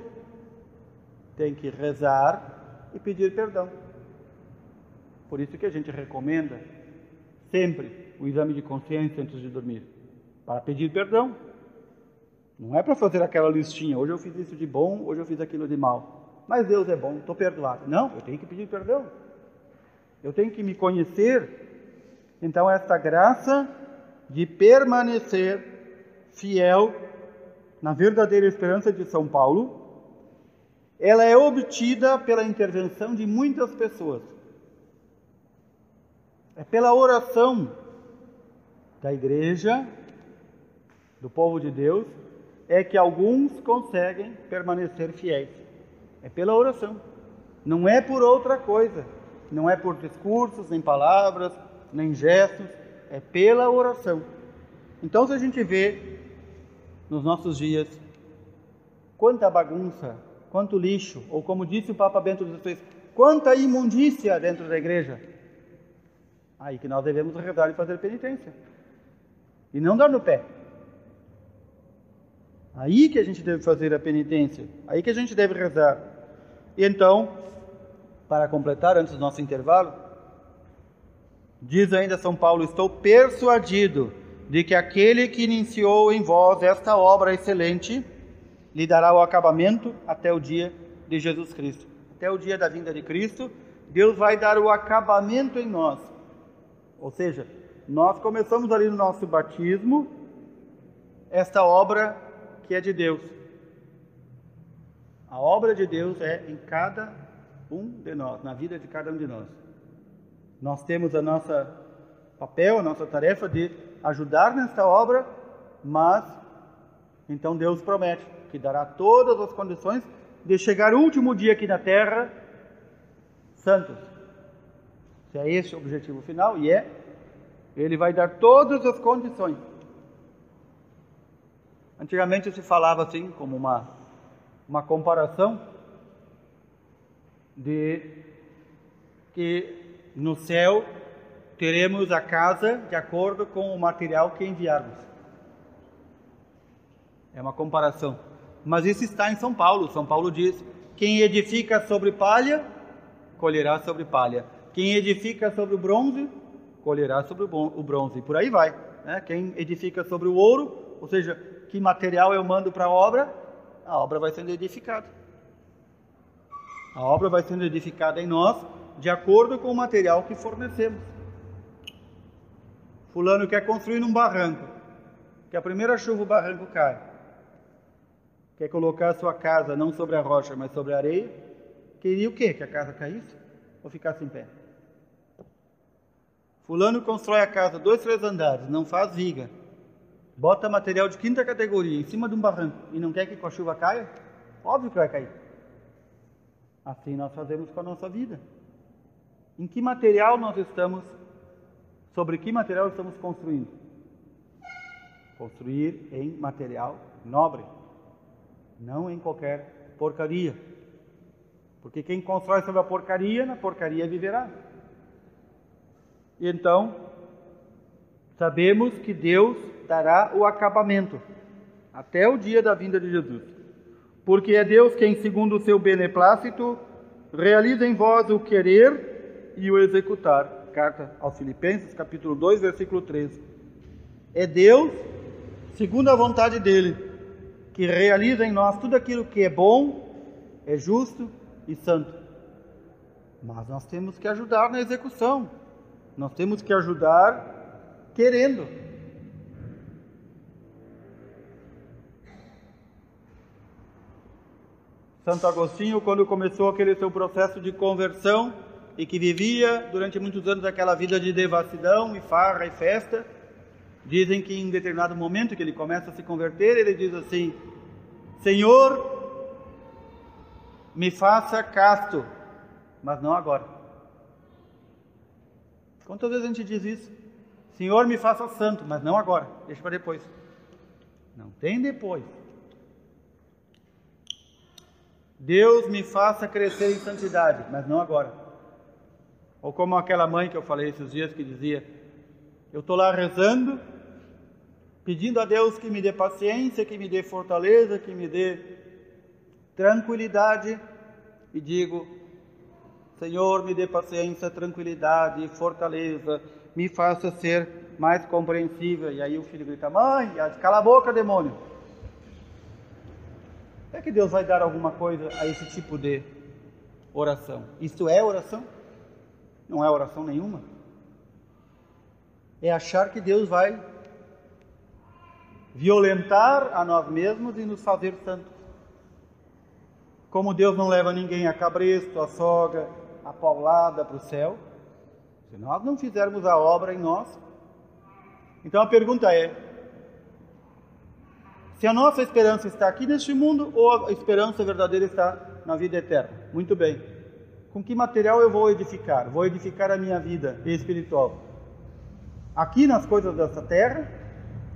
tem que rezar e pedir perdão. Por isso que a gente recomenda sempre o exame de consciência antes de dormir, para pedir perdão. Não é para fazer aquela listinha, hoje eu fiz isso de bom, hoje eu fiz aquilo de mal. Mas Deus é bom, estou perdoado. Não, eu tenho que pedir perdão. Eu tenho que me conhecer. Então, esta graça de permanecer fiel na verdadeira esperança de São Paulo ela é obtida pela intervenção de muitas pessoas. É pela oração da igreja, do povo de Deus, é que alguns conseguem permanecer fiéis. É pela oração. Não é por outra coisa. Não é por discursos, nem palavras, nem gestos. É pela oração. Então, se a gente vê nos nossos dias quanta bagunça quanto lixo, ou como disse o Papa Bento XVI, quanta imundícia dentro da igreja. Aí que nós devemos rezar e fazer penitência. E não dar no pé. Aí que a gente deve fazer a penitência. Aí que a gente deve rezar. E então, para completar, antes do nosso intervalo, diz ainda São Paulo: Estou persuadido de que aquele que iniciou em vós esta obra excelente lhe dará o acabamento até o dia de Jesus Cristo. Até o dia da vinda de Cristo, Deus vai dar o acabamento em nós. Ou seja, nós começamos ali no nosso batismo esta obra que é de Deus. A obra de Deus é em cada um de nós, na vida de cada um de nós. Nós temos a nossa papel, a nossa tarefa de ajudar nesta obra, mas então Deus promete que dará todas as condições de chegar o último dia aqui na terra santos. Se é esse o objetivo final, e é, ele vai dar todas as condições. Antigamente se falava assim, como uma, uma comparação, de que no céu teremos a casa de acordo com o material que enviarmos. É uma comparação. Mas isso está em São Paulo. São Paulo diz: quem edifica sobre palha, colherá sobre palha. Quem edifica sobre o bronze, colherá sobre o bronze. Por aí vai. Né? Quem edifica sobre o ouro, ou seja, que material eu mando para a obra, a obra vai sendo edificada. A obra vai sendo edificada em nós de acordo com o material que fornecemos. Fulano quer construir num barranco, que a primeira chuva o barranco cai quer colocar a sua casa não sobre a rocha, mas sobre a areia, queria o quê? Que a casa caísse ou ficasse em pé? Fulano constrói a casa dois, três andares, não faz viga, bota material de quinta categoria em cima de um barranco e não quer que com a chuva caia? Óbvio que vai cair. Assim nós fazemos com a nossa vida. Em que material nós estamos, sobre que material estamos construindo? Construir em material nobre não em qualquer porcaria. Porque quem constrói sobre a porcaria, na porcaria viverá. Então, sabemos que Deus dará o acabamento até o dia da vinda de Jesus. Porque é Deus quem, segundo o seu beneplácito, realiza em vós o querer e o executar. Carta aos Filipenses, capítulo 2, versículo 13. É Deus, segundo a vontade dele, que realiza em nós tudo aquilo que é bom, é justo e santo. Mas nós temos que ajudar na execução. Nós temos que ajudar querendo. Santo Agostinho, quando começou aquele seu processo de conversão e que vivia durante muitos anos aquela vida de devassidão e farra e festa, dizem que em determinado momento que ele começa a se converter, ele diz assim: Senhor, me faça casto, mas não agora. Quantas vezes a gente diz isso? Senhor, me faça santo, mas não agora, deixa para depois. Não tem depois. Deus me faça crescer em santidade, mas não agora. Ou como aquela mãe que eu falei esses dias que dizia: Eu estou lá rezando, pedindo a Deus que me dê paciência, que me dê fortaleza, que me dê tranquilidade, e digo: Senhor, me dê paciência, tranquilidade, fortaleza, me faça ser mais compreensível. E aí o filho grita: Mãe, cala a boca, demônio. É que Deus vai dar alguma coisa a esse tipo de oração? Isto é oração? Não é oração nenhuma. É achar que Deus vai violentar a nós mesmos e nos fazer santos. Como Deus não leva ninguém a cabresto, a soga, a paulada para o céu, se nós não fizermos a obra em nós. Então a pergunta é: se a nossa esperança está aqui neste mundo ou a esperança verdadeira está na vida eterna. Muito bem. Com que material eu vou edificar? Vou edificar a minha vida espiritual. Aqui nas coisas dessa terra,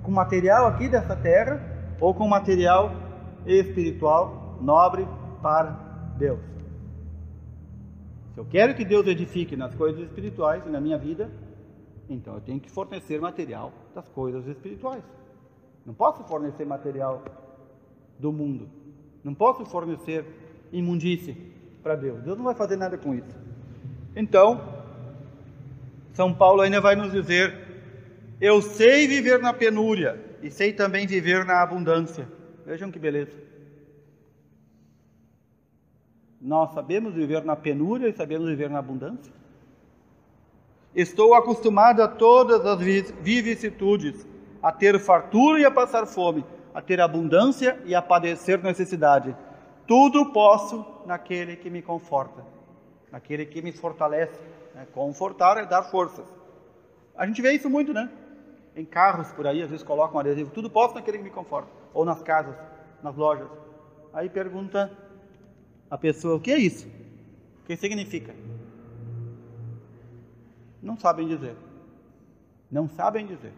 com material aqui dessa terra, ou com material espiritual nobre para Deus. Se eu quero que Deus edifique nas coisas espirituais e na minha vida, então eu tenho que fornecer material das coisas espirituais. Não posso fornecer material do mundo. Não posso fornecer imundície para Deus. Deus não vai fazer nada com isso. Então, São Paulo ainda vai nos dizer: Eu sei viver na penúria e sei também viver na abundância. Vejam que beleza. Nós sabemos viver na penúria e sabemos viver na abundância. Estou acostumado a todas as vicissitudes a ter fartura e a passar fome, a ter abundância e a padecer necessidade. Tudo posso naquele que me conforta, naquele que me fortalece. Né? Confortar é dar forças. A gente vê isso muito, né? Em carros por aí, às vezes colocam adesivo, tudo posso naquele que me conforta. Ou nas casas, nas lojas. Aí pergunta a pessoa, o que é isso? O que significa? Não sabem dizer. Não sabem dizer.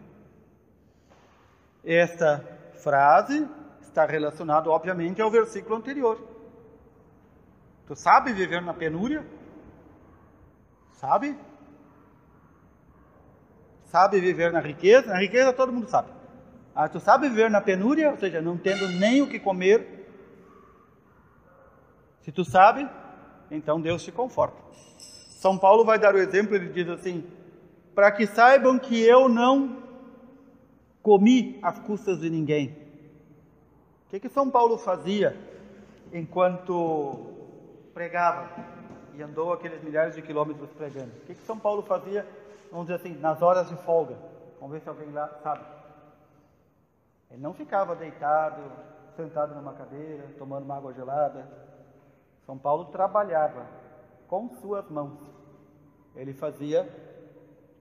Esta frase está relacionada, obviamente, ao versículo anterior. Tu sabe viver na penúria? Sabe? Sabe viver na riqueza? Na riqueza todo mundo sabe. Ah, tu sabe viver na penúria, ou seja, não tendo nem o que comer? Se tu sabe, então Deus te conforta. São Paulo vai dar o exemplo, ele diz assim: para que saibam que eu não comi às custas de ninguém. O que, que São Paulo fazia enquanto pregava e andou aqueles milhares de quilômetros pregando? O que, que São Paulo fazia, vamos dizer assim, nas horas de folga? Vamos ver se alguém lá sabe. Ele não ficava deitado, sentado numa cadeira, tomando uma água gelada. São Paulo trabalhava com suas mãos. Ele fazia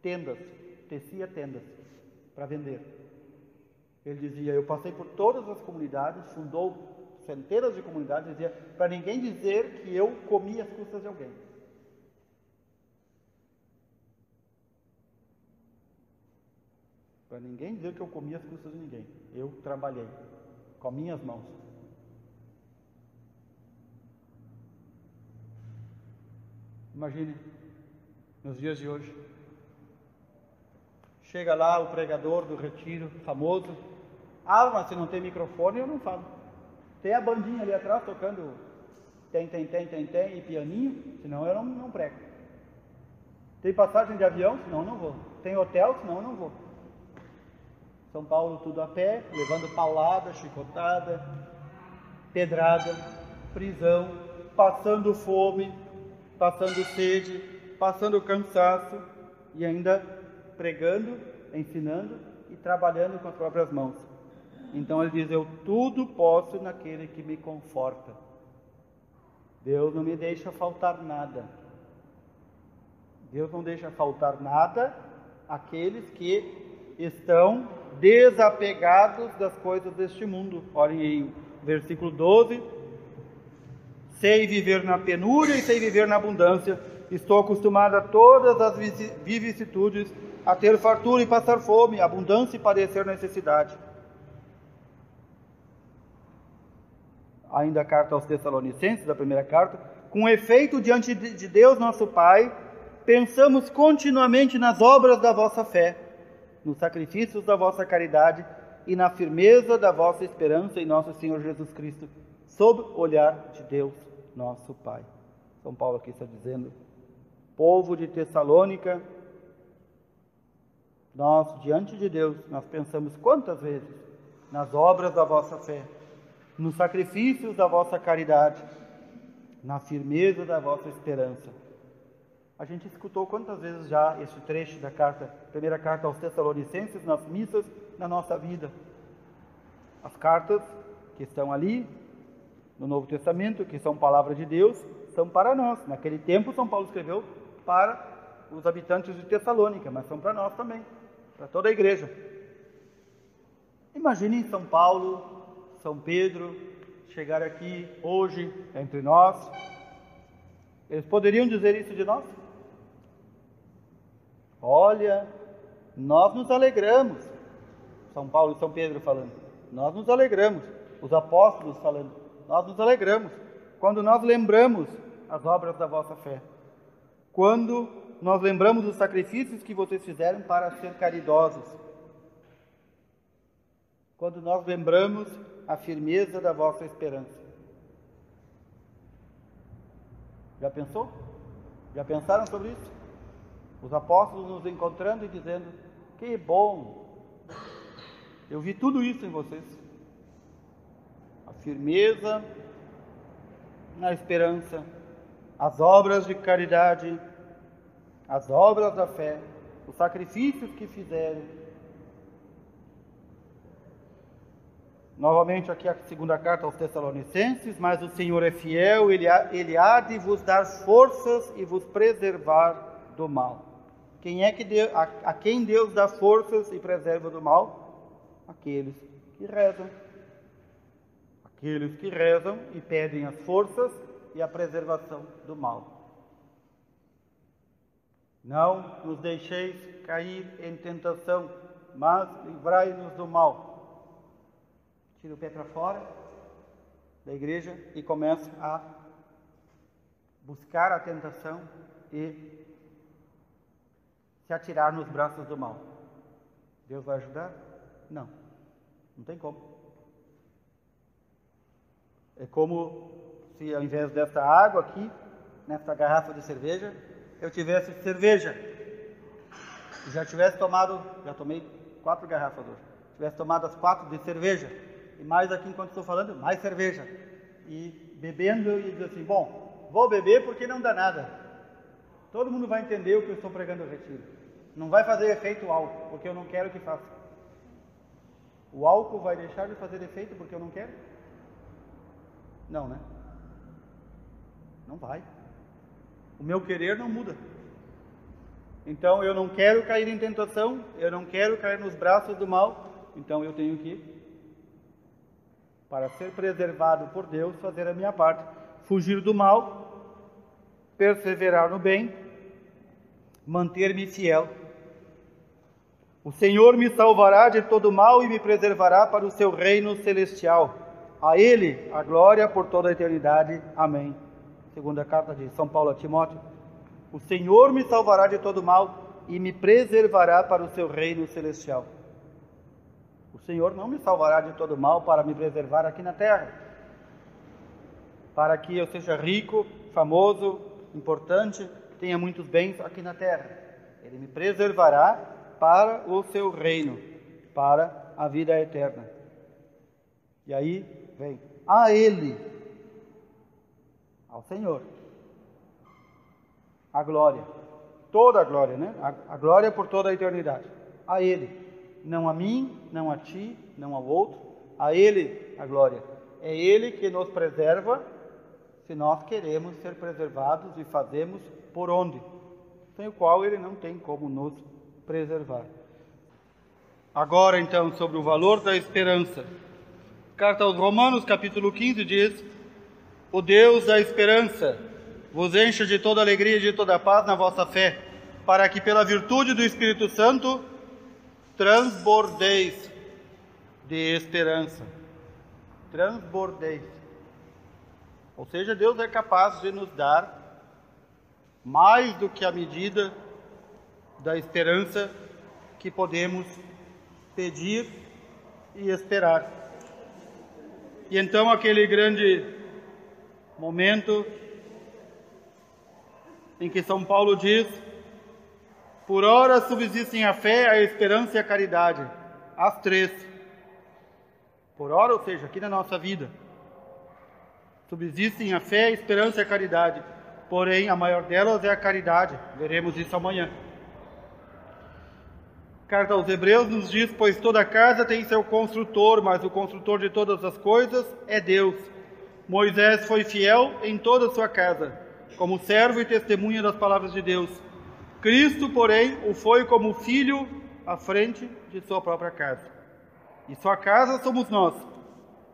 tendas, tecia tendas para vender. Ele dizia: Eu passei por todas as comunidades, fundou centenas de comunidades, dizia: Para ninguém dizer que eu comi as custas de alguém. Para ninguém dizer que eu comi as custas de ninguém. Eu trabalhei com minhas mãos. Imagine, nos dias de hoje, chega lá o pregador do retiro, famoso, ah, mas se não tem microfone, eu não falo. Tem a bandinha ali atrás tocando tem, tem, tem, tem, tem e pianinho, senão eu não, não prego. Tem passagem de avião, senão eu não vou. Tem hotel, senão eu não vou. São Paulo tudo a pé, levando paulada, chicotada, pedrada, prisão, passando fome, passando sede, passando cansaço e ainda pregando, ensinando e trabalhando com as próprias mãos. Então ele diz: Eu tudo posso naquele que me conforta. Deus não me deixa faltar nada. Deus não deixa faltar nada àqueles que estão desapegados das coisas deste mundo. Olhem aí, versículo 12. Sei viver na penúria e sei viver na abundância. Estou acostumado a todas as vicissitudes, a ter fartura e passar fome, abundância e padecer necessidade. Ainda a carta aos Tessalonicenses, da primeira carta, com efeito diante de Deus nosso Pai, pensamos continuamente nas obras da vossa fé, nos sacrifícios da vossa caridade e na firmeza da vossa esperança em nosso Senhor Jesus Cristo, sob o olhar de Deus, nosso Pai. São Paulo aqui está dizendo: povo de Tessalônica, nós, diante de Deus, nós pensamos quantas vezes nas obras da vossa fé, nos sacrifícios da vossa caridade, na firmeza da vossa esperança a gente escutou quantas vezes já este trecho da carta, primeira carta aos Tessalonicenses, nas missas na nossa vida. As cartas que estão ali no Novo Testamento, que são palavra de Deus, são para nós. Naquele tempo, São Paulo escreveu para os habitantes de Tessalônica, mas são para nós também, para toda a igreja. Imaginem São Paulo, São Pedro chegar aqui hoje entre nós. Eles poderiam dizer isso de nós? Olha, nós nos alegramos. São Paulo e São Pedro falando. Nós nos alegramos. Os apóstolos falando. Nós nos alegramos quando nós lembramos as obras da vossa fé. Quando nós lembramos os sacrifícios que vocês fizeram para ser caridosos. Quando nós lembramos a firmeza da vossa esperança. Já pensou? Já pensaram sobre isso? Os apóstolos nos encontrando e dizendo: Que bom, eu vi tudo isso em vocês. A firmeza na esperança, as obras de caridade, as obras da fé, os sacrifícios que fizeram. Novamente aqui a segunda carta aos Tessalonicenses, mas o Senhor é fiel, ele ele há de vos dar forças e vos preservar do mal. Quem é que Deus, a, a quem Deus dá forças e preserva do mal? Aqueles que rezam. Aqueles que rezam e pedem as forças e a preservação do mal. Não nos deixeis cair em tentação, mas livrai-nos do mal. Tira o pé para fora da igreja e começa a buscar a tentação e se atirar nos braços do mal. Deus vai ajudar? Não, não tem como. É como se ao invés dessa água aqui, nessa garrafa de cerveja, eu tivesse cerveja. Já tivesse tomado, já tomei quatro garrafas hoje, tivesse tomado as quatro de cerveja, e mais aqui enquanto estou falando, mais cerveja. E bebendo e diz assim, bom, vou beber porque não dá nada. Todo mundo vai entender o que eu estou pregando no retiro. Não vai fazer efeito o álcool, porque eu não quero que faça. O álcool vai deixar de fazer efeito porque eu não quero? Não, né? Não vai. O meu querer não muda. Então eu não quero cair em tentação, eu não quero cair nos braços do mal, então eu tenho que, para ser preservado por Deus, fazer a minha parte, fugir do mal, perseverar no bem, manter-me fiel o Senhor me salvará de todo mal e me preservará para o seu reino celestial. A Ele a glória por toda a eternidade. Amém. Segunda carta de São Paulo a Timóteo. O Senhor me salvará de todo mal e me preservará para o seu reino celestial. O Senhor não me salvará de todo mal para me preservar aqui na terra, para que eu seja rico, famoso, importante, tenha muitos bens aqui na terra. Ele me preservará para o seu reino, para a vida eterna. E aí vem a Ele, ao Senhor, a glória, toda a glória, né? A, a glória por toda a eternidade. A Ele, não a mim, não a ti, não ao outro, a Ele a glória. É Ele que nos preserva se nós queremos ser preservados e fazemos por onde, sem o qual ele não tem como nos preservar. Agora, então, sobre o valor da esperança. Carta aos Romanos, capítulo 15, diz: O Deus da esperança vos encha de toda alegria e de toda paz na vossa fé, para que pela virtude do Espírito Santo transbordeis de esperança. Transbordeis. Ou seja, Deus é capaz de nos dar mais do que a medida da esperança que podemos pedir e esperar. E então aquele grande momento em que São Paulo diz: Por ora subsistem a fé, a esperança e a caridade, as três. Por ora, ou seja, aqui na nossa vida, subsistem a fé, a esperança e a caridade. Porém, a maior delas é a caridade. Veremos isso amanhã. Carta aos Hebreus nos diz: Pois toda casa tem seu construtor, mas o construtor de todas as coisas é Deus. Moisés foi fiel em toda a sua casa, como servo e testemunha das palavras de Deus. Cristo, porém, o foi como filho à frente de sua própria casa. E sua casa somos nós,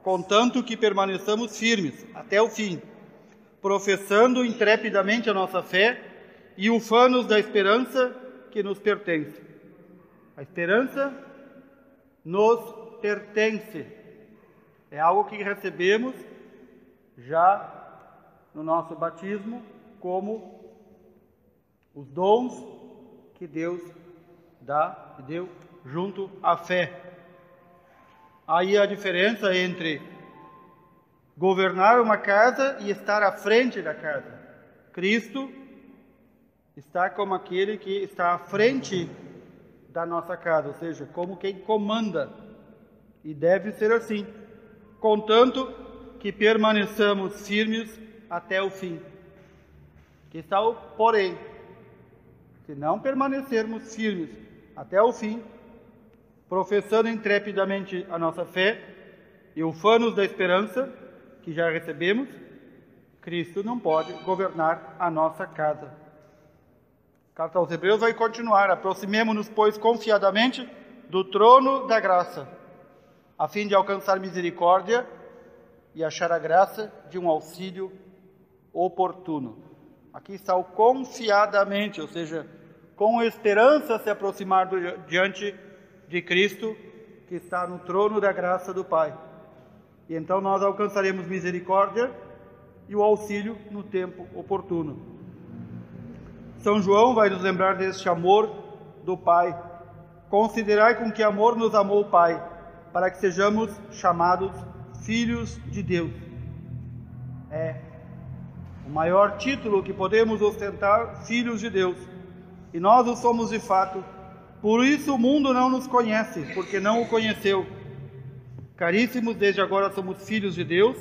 contanto que permaneçamos firmes até o fim, professando intrepidamente a nossa fé e ufanos da esperança que nos pertence a esperança nos pertence. É algo que recebemos já no nosso batismo como os dons que Deus dá e deu junto à fé. Aí a diferença entre governar uma casa e estar à frente da casa. Cristo está como aquele que está à frente da nossa casa, ou seja, como quem comanda. E deve ser assim, contanto que permaneçamos firmes até o fim. Que está o porém. Se não permanecermos firmes até o fim, professando intrepidamente a nossa fé e ufanos da esperança que já recebemos, Cristo não pode governar a nossa casa. Carta aos Hebreus vai continuar. Aproximemo-nos, pois, confiadamente do trono da graça, a fim de alcançar misericórdia e achar a graça de um auxílio oportuno. Aqui está o confiadamente, ou seja, com esperança se aproximar do, diante de Cristo, que está no trono da graça do Pai. E então nós alcançaremos misericórdia e o auxílio no tempo oportuno. São João vai nos lembrar deste amor do Pai. Considerai com que amor nos amou o Pai, para que sejamos chamados filhos de Deus. É o maior título que podemos ostentar, filhos de Deus. E nós o somos de fato. Por isso o mundo não nos conhece, porque não o conheceu. Caríssimos, desde agora somos filhos de Deus,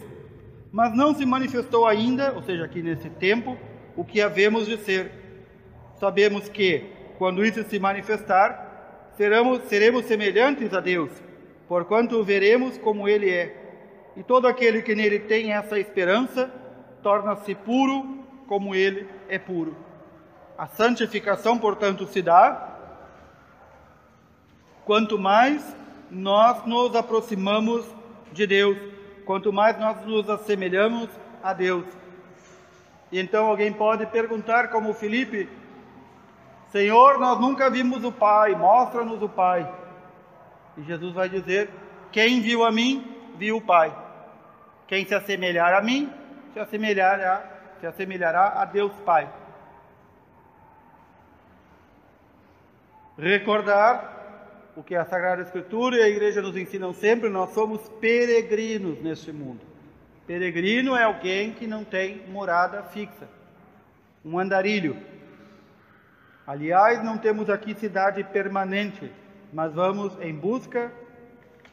mas não se manifestou ainda, ou seja, aqui nesse tempo, o que havemos de ser sabemos que, quando isso se manifestar, seremos, seremos semelhantes a Deus, porquanto o veremos como Ele é. E todo aquele que nele tem essa esperança torna-se puro como Ele é puro. A santificação, portanto, se dá quanto mais nós nos aproximamos de Deus, quanto mais nós nos assemelhamos a Deus. E então alguém pode perguntar, como Felipe Senhor, nós nunca vimos o Pai, mostra-nos o Pai. E Jesus vai dizer: Quem viu a mim, viu o Pai. Quem se assemelhar a mim, se assemelhará, se assemelhará a Deus Pai. Recordar o que a Sagrada Escritura e a Igreja nos ensinam sempre: nós somos peregrinos neste mundo. Peregrino é alguém que não tem morada fixa, um andarilho. Aliás, não temos aqui cidade permanente, mas vamos em busca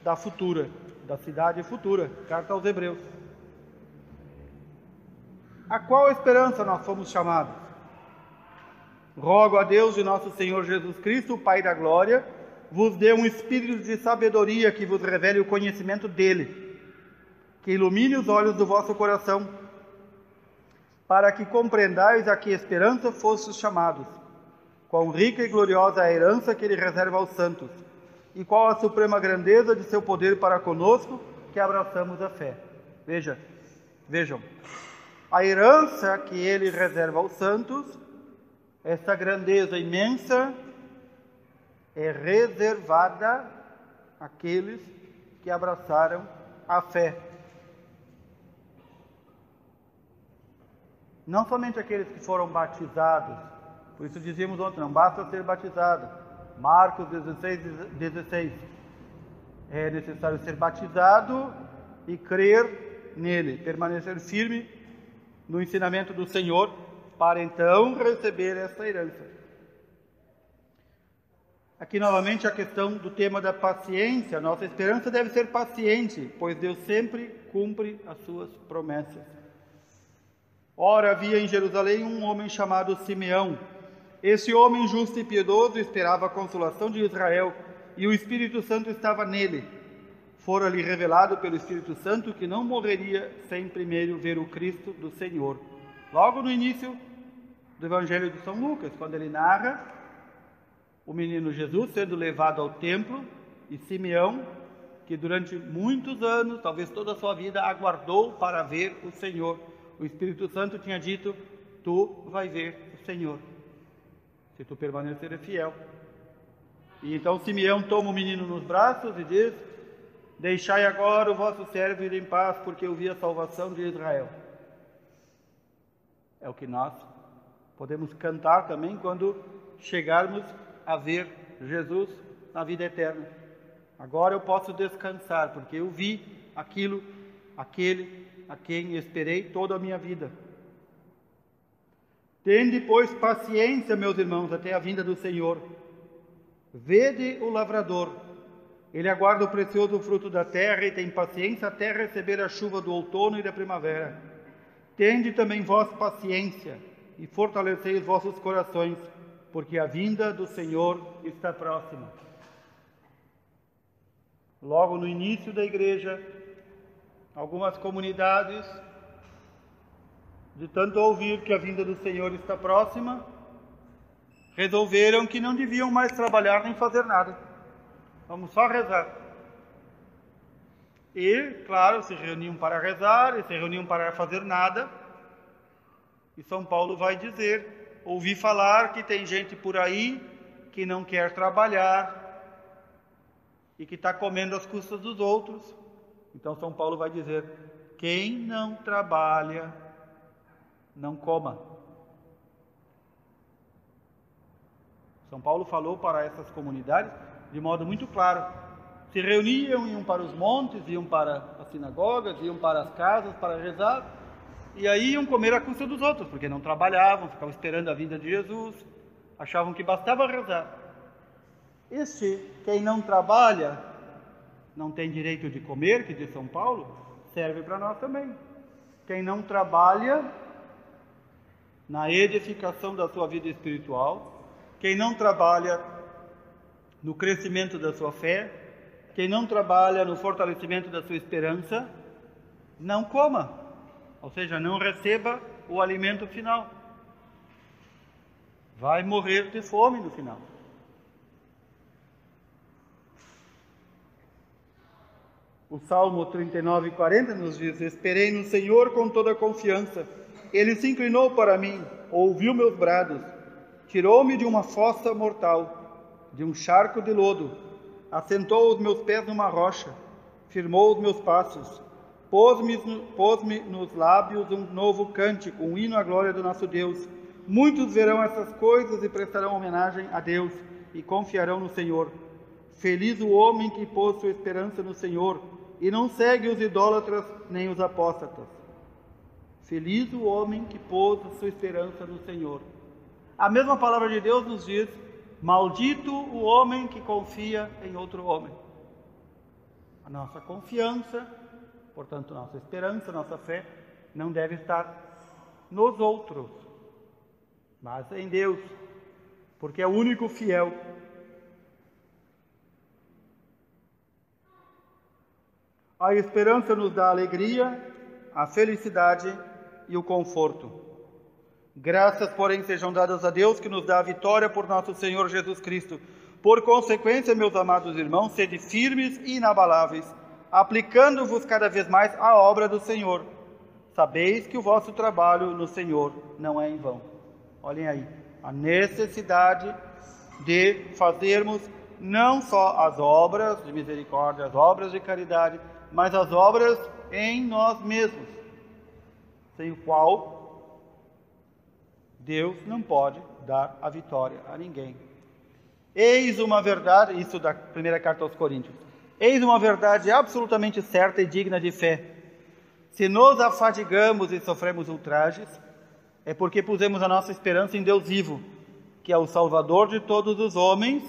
da futura, da cidade futura. Carta aos Hebreus. A qual esperança nós fomos chamados? Rogo a Deus de nosso Senhor Jesus Cristo, o Pai da glória, vos dê um espírito de sabedoria que vos revele o conhecimento dele, que ilumine os olhos do vosso coração, para que compreendais a que esperança fostes chamados, quão rica e gloriosa é a herança que ele reserva aos santos, e qual a suprema grandeza de seu poder para conosco, que abraçamos a fé. Veja, vejam, a herança que ele reserva aos santos, essa grandeza imensa, é reservada àqueles que abraçaram a fé. Não somente aqueles que foram batizados, por isso dizíamos ontem, não basta ser batizado. Marcos 16, 16. É necessário ser batizado e crer nele, permanecer firme no ensinamento do Senhor, para então receber essa herança. Aqui novamente a questão do tema da paciência. Nossa esperança deve ser paciente, pois Deus sempre cumpre as suas promessas. Ora, havia em Jerusalém um homem chamado Simeão. Esse homem justo e piedoso esperava a consolação de Israel, e o Espírito Santo estava nele. Fora-lhe revelado pelo Espírito Santo que não morreria sem primeiro ver o Cristo do Senhor. Logo no início do Evangelho de São Lucas, quando ele narra o menino Jesus sendo levado ao templo e Simeão, que durante muitos anos, talvez toda a sua vida, aguardou para ver o Senhor o Espírito Santo tinha dito: Tu vai ver o Senhor, se tu permanecer fiel. E então Simeão toma o menino nos braços e diz: Deixai agora o vosso servo ir em paz, porque eu vi a salvação de Israel. É o que nós podemos cantar também quando chegarmos a ver Jesus na vida eterna. Agora eu posso descansar, porque eu vi aquilo, aquele a quem esperei toda a minha vida. Tende, pois, paciência, meus irmãos, até a vinda do Senhor. Vede o lavrador. Ele aguarda o precioso fruto da terra e tem paciência até receber a chuva do outono e da primavera. Tende também vós paciência e fortalecei os vossos corações, porque a vinda do Senhor está próxima. Logo no início da igreja, Algumas comunidades, de tanto ouvir que a vinda do Senhor está próxima, resolveram que não deviam mais trabalhar nem fazer nada. Vamos só rezar. E, claro, se reuniam para rezar e se reuniam para fazer nada. E São Paulo vai dizer: ouvi falar que tem gente por aí que não quer trabalhar e que está comendo as custas dos outros. Então São Paulo vai dizer: quem não trabalha, não coma. São Paulo falou para essas comunidades de modo muito claro. Se reuniam, iam para os montes, iam para as sinagogas, iam para as casas para rezar, e aí iam comer a custa dos outros, porque não trabalhavam, ficavam esperando a vinda de Jesus, achavam que bastava rezar. Este, quem não trabalha, não tem direito de comer, que diz São Paulo, serve para nós também. Quem não trabalha na edificação da sua vida espiritual, quem não trabalha no crescimento da sua fé, quem não trabalha no fortalecimento da sua esperança, não coma, ou seja, não receba o alimento final. Vai morrer de fome no final. O Salmo 39, 40 nos diz: Esperei no Senhor com toda confiança. Ele se inclinou para mim, ouviu meus brados, tirou-me de uma fossa mortal, de um charco de lodo, assentou os meus pés numa rocha, firmou os meus passos, pôs-me pôs nos lábios um novo cântico, um hino à glória do nosso Deus. Muitos verão essas coisas e prestarão homenagem a Deus e confiarão no Senhor. Feliz o homem que pôs sua esperança no Senhor e não segue os idólatras nem os apóstatas. Feliz o homem que pôs a sua esperança no Senhor. A mesma palavra de Deus nos diz: Maldito o homem que confia em outro homem. A nossa confiança, portanto, nossa esperança, nossa fé, não deve estar nos outros, mas em Deus, porque é o único fiel A esperança nos dá alegria, a felicidade e o conforto. Graças, porém, sejam dadas a Deus que nos dá a vitória por nosso Senhor Jesus Cristo. Por consequência, meus amados irmãos, sede firmes e inabaláveis, aplicando-vos cada vez mais à obra do Senhor. Sabeis que o vosso trabalho no Senhor não é em vão. Olhem aí, a necessidade de fazermos não só as obras de misericórdia, as obras de caridade, mas as obras em nós mesmos, sem o qual Deus não pode dar a vitória a ninguém. Eis uma verdade, isso da primeira carta aos Coríntios. Eis uma verdade absolutamente certa e digna de fé. Se nos afadigamos e sofremos ultrajes, é porque pusemos a nossa esperança em Deus vivo, que é o Salvador de todos os homens,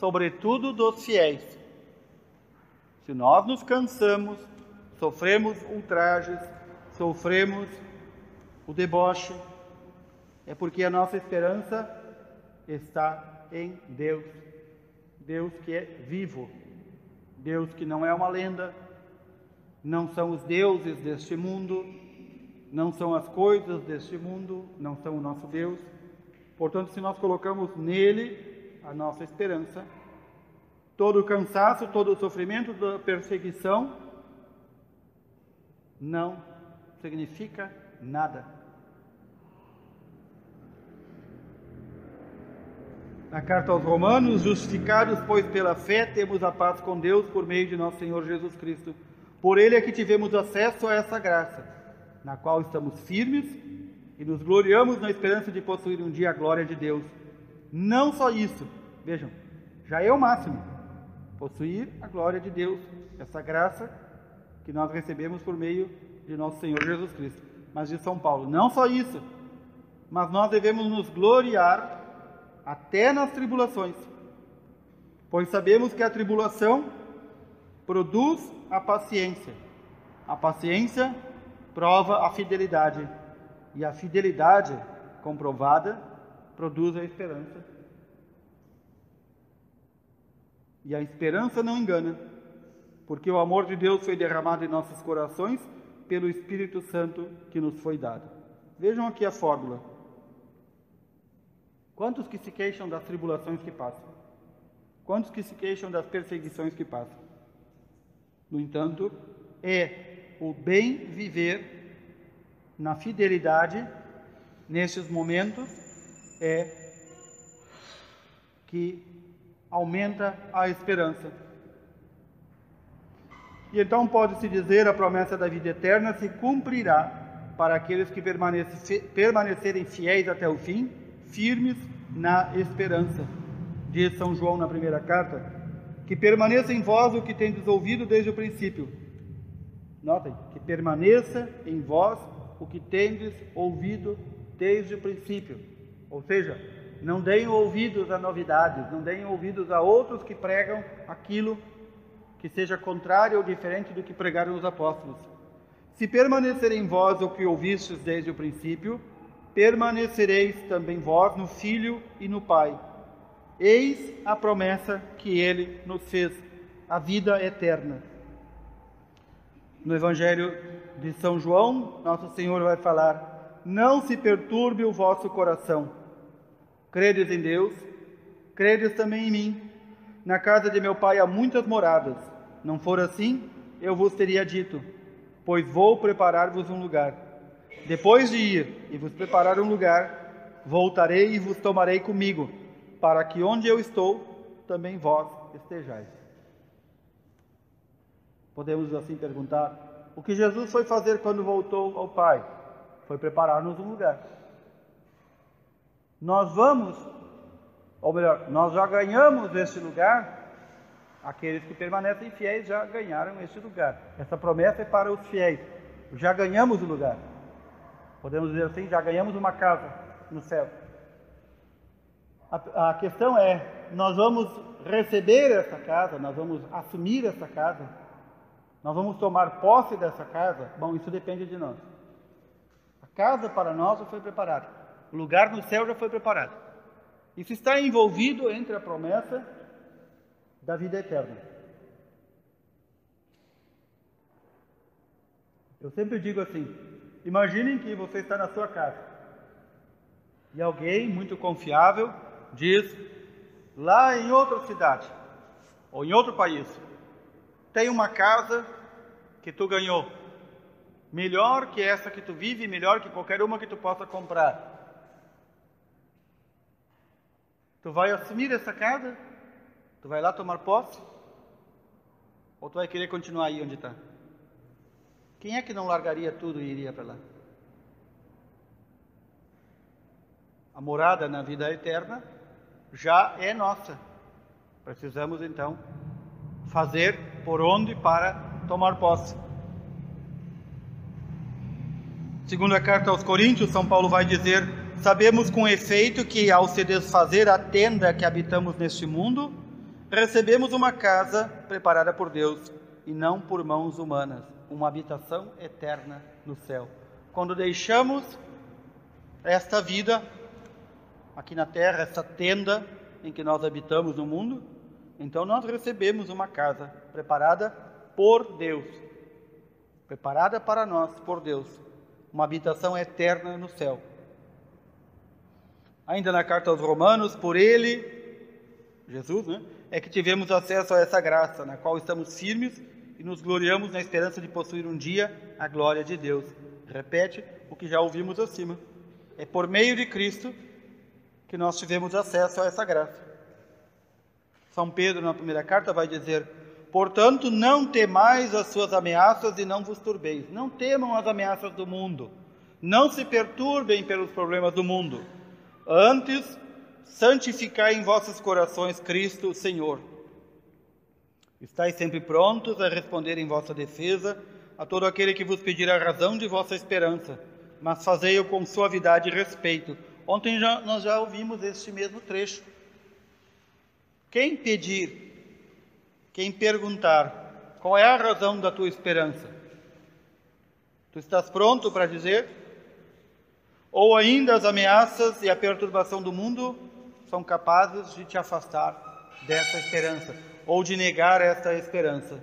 sobretudo dos fiéis. Se nós nos cansamos, sofremos ultrajes, sofremos o deboche, é porque a nossa esperança está em Deus. Deus que é vivo, Deus que não é uma lenda, não são os deuses deste mundo, não são as coisas deste mundo, não são o nosso Deus. Portanto, se nós colocamos nele a nossa esperança, todo o cansaço, todo o sofrimento, toda a perseguição não significa nada. Na carta aos Romanos, justificados, pois pela fé temos a paz com Deus por meio de nosso Senhor Jesus Cristo. Por ele é que tivemos acesso a essa graça, na qual estamos firmes e nos gloriamos na esperança de possuir um dia a glória de Deus. Não só isso, vejam, já é o máximo, possuir a glória de Deus, essa graça que nós recebemos por meio de nosso Senhor Jesus Cristo. Mas de São Paulo, não só isso, mas nós devemos nos gloriar até nas tribulações, pois sabemos que a tribulação produz a paciência. A paciência prova a fidelidade, e a fidelidade comprovada produz a esperança. E a esperança não engana, porque o amor de Deus foi derramado em nossos corações pelo Espírito Santo que nos foi dado. Vejam aqui a fórmula. Quantos que se queixam das tribulações que passam? Quantos que se queixam das perseguições que passam? No entanto, é o bem viver na fidelidade nesses momentos é que aumenta a esperança. E então pode-se dizer a promessa da vida eterna se cumprirá para aqueles que permanecerem fiéis até o fim, firmes na esperança. Diz São João na primeira carta, que permaneça em vós o que tendes ouvido desde o princípio. Notem, que permaneça em vós o que tendes ouvido desde o princípio. Ou seja, não deem ouvidos a novidades, não deem ouvidos a outros que pregam aquilo que seja contrário ou diferente do que pregaram os apóstolos. Se permanecer em vós o que ouvistes desde o princípio, permanecereis também vós no Filho e no Pai. Eis a promessa que ele nos fez, a vida eterna. No Evangelho de São João, Nosso Senhor vai falar: Não se perturbe o vosso coração. Credes em Deus, credes também em mim. Na casa de meu Pai há muitas moradas. Não for assim, eu vos teria dito, pois vou preparar-vos um lugar. Depois de ir e vos preparar um lugar, voltarei e vos tomarei comigo, para que onde eu estou, também vós estejais. Podemos assim perguntar: o que Jesus foi fazer quando voltou ao Pai? Foi preparar-nos um lugar. Nós vamos, ou melhor, nós já ganhamos esse lugar Aqueles que permanecem fiéis já ganharam este lugar. Essa promessa é para os fiéis. Já ganhamos o lugar. Podemos dizer assim, já ganhamos uma casa no céu. A, a questão é, nós vamos receber essa casa, nós vamos assumir essa casa, nós vamos tomar posse dessa casa? Bom, isso depende de nós. A casa para nós já foi preparada. O lugar no céu já foi preparado. Isso está envolvido entre a promessa da vida eterna. Eu sempre digo assim: imaginem que você está na sua casa E alguém muito confiável diz: lá em outra cidade ou em outro país, tem uma casa que tu ganhou, melhor que essa que tu vive, melhor que qualquer uma que tu possa comprar. Tu vai assumir essa casa? Tu vai lá tomar posse? Ou tu vai querer continuar aí onde está? Quem é que não largaria tudo e iria para lá? A morada na vida eterna já é nossa. Precisamos então fazer por onde para tomar posse. Segundo a carta aos Coríntios, São Paulo vai dizer: Sabemos com efeito que ao se desfazer a tenda que habitamos neste mundo, recebemos uma casa preparada por Deus e não por mãos humanas, uma habitação eterna no céu. Quando deixamos esta vida aqui na terra, essa tenda em que nós habitamos no mundo, então nós recebemos uma casa preparada por Deus, preparada para nós por Deus, uma habitação eterna no céu. Ainda na carta aos Romanos, por ele, Jesus, né, é que tivemos acesso a essa graça, na qual estamos firmes e nos gloriamos na esperança de possuir um dia a glória de Deus. Repete o que já ouvimos acima. É por meio de Cristo que nós tivemos acesso a essa graça. São Pedro, na primeira carta, vai dizer: Portanto, não temais as suas ameaças e não vos turbeis. Não temam as ameaças do mundo. Não se perturbem pelos problemas do mundo Antes, santificai em vossos corações Cristo, Senhor. Estais sempre prontos a responder em vossa defesa a todo aquele que vos pedir a razão de vossa esperança, mas fazei-o com suavidade e respeito. Ontem já, nós já ouvimos este mesmo trecho. Quem pedir, quem perguntar, qual é a razão da tua esperança? Tu estás pronto para dizer? ou ainda as ameaças e a perturbação do mundo são capazes de te afastar dessa esperança ou de negar essa esperança.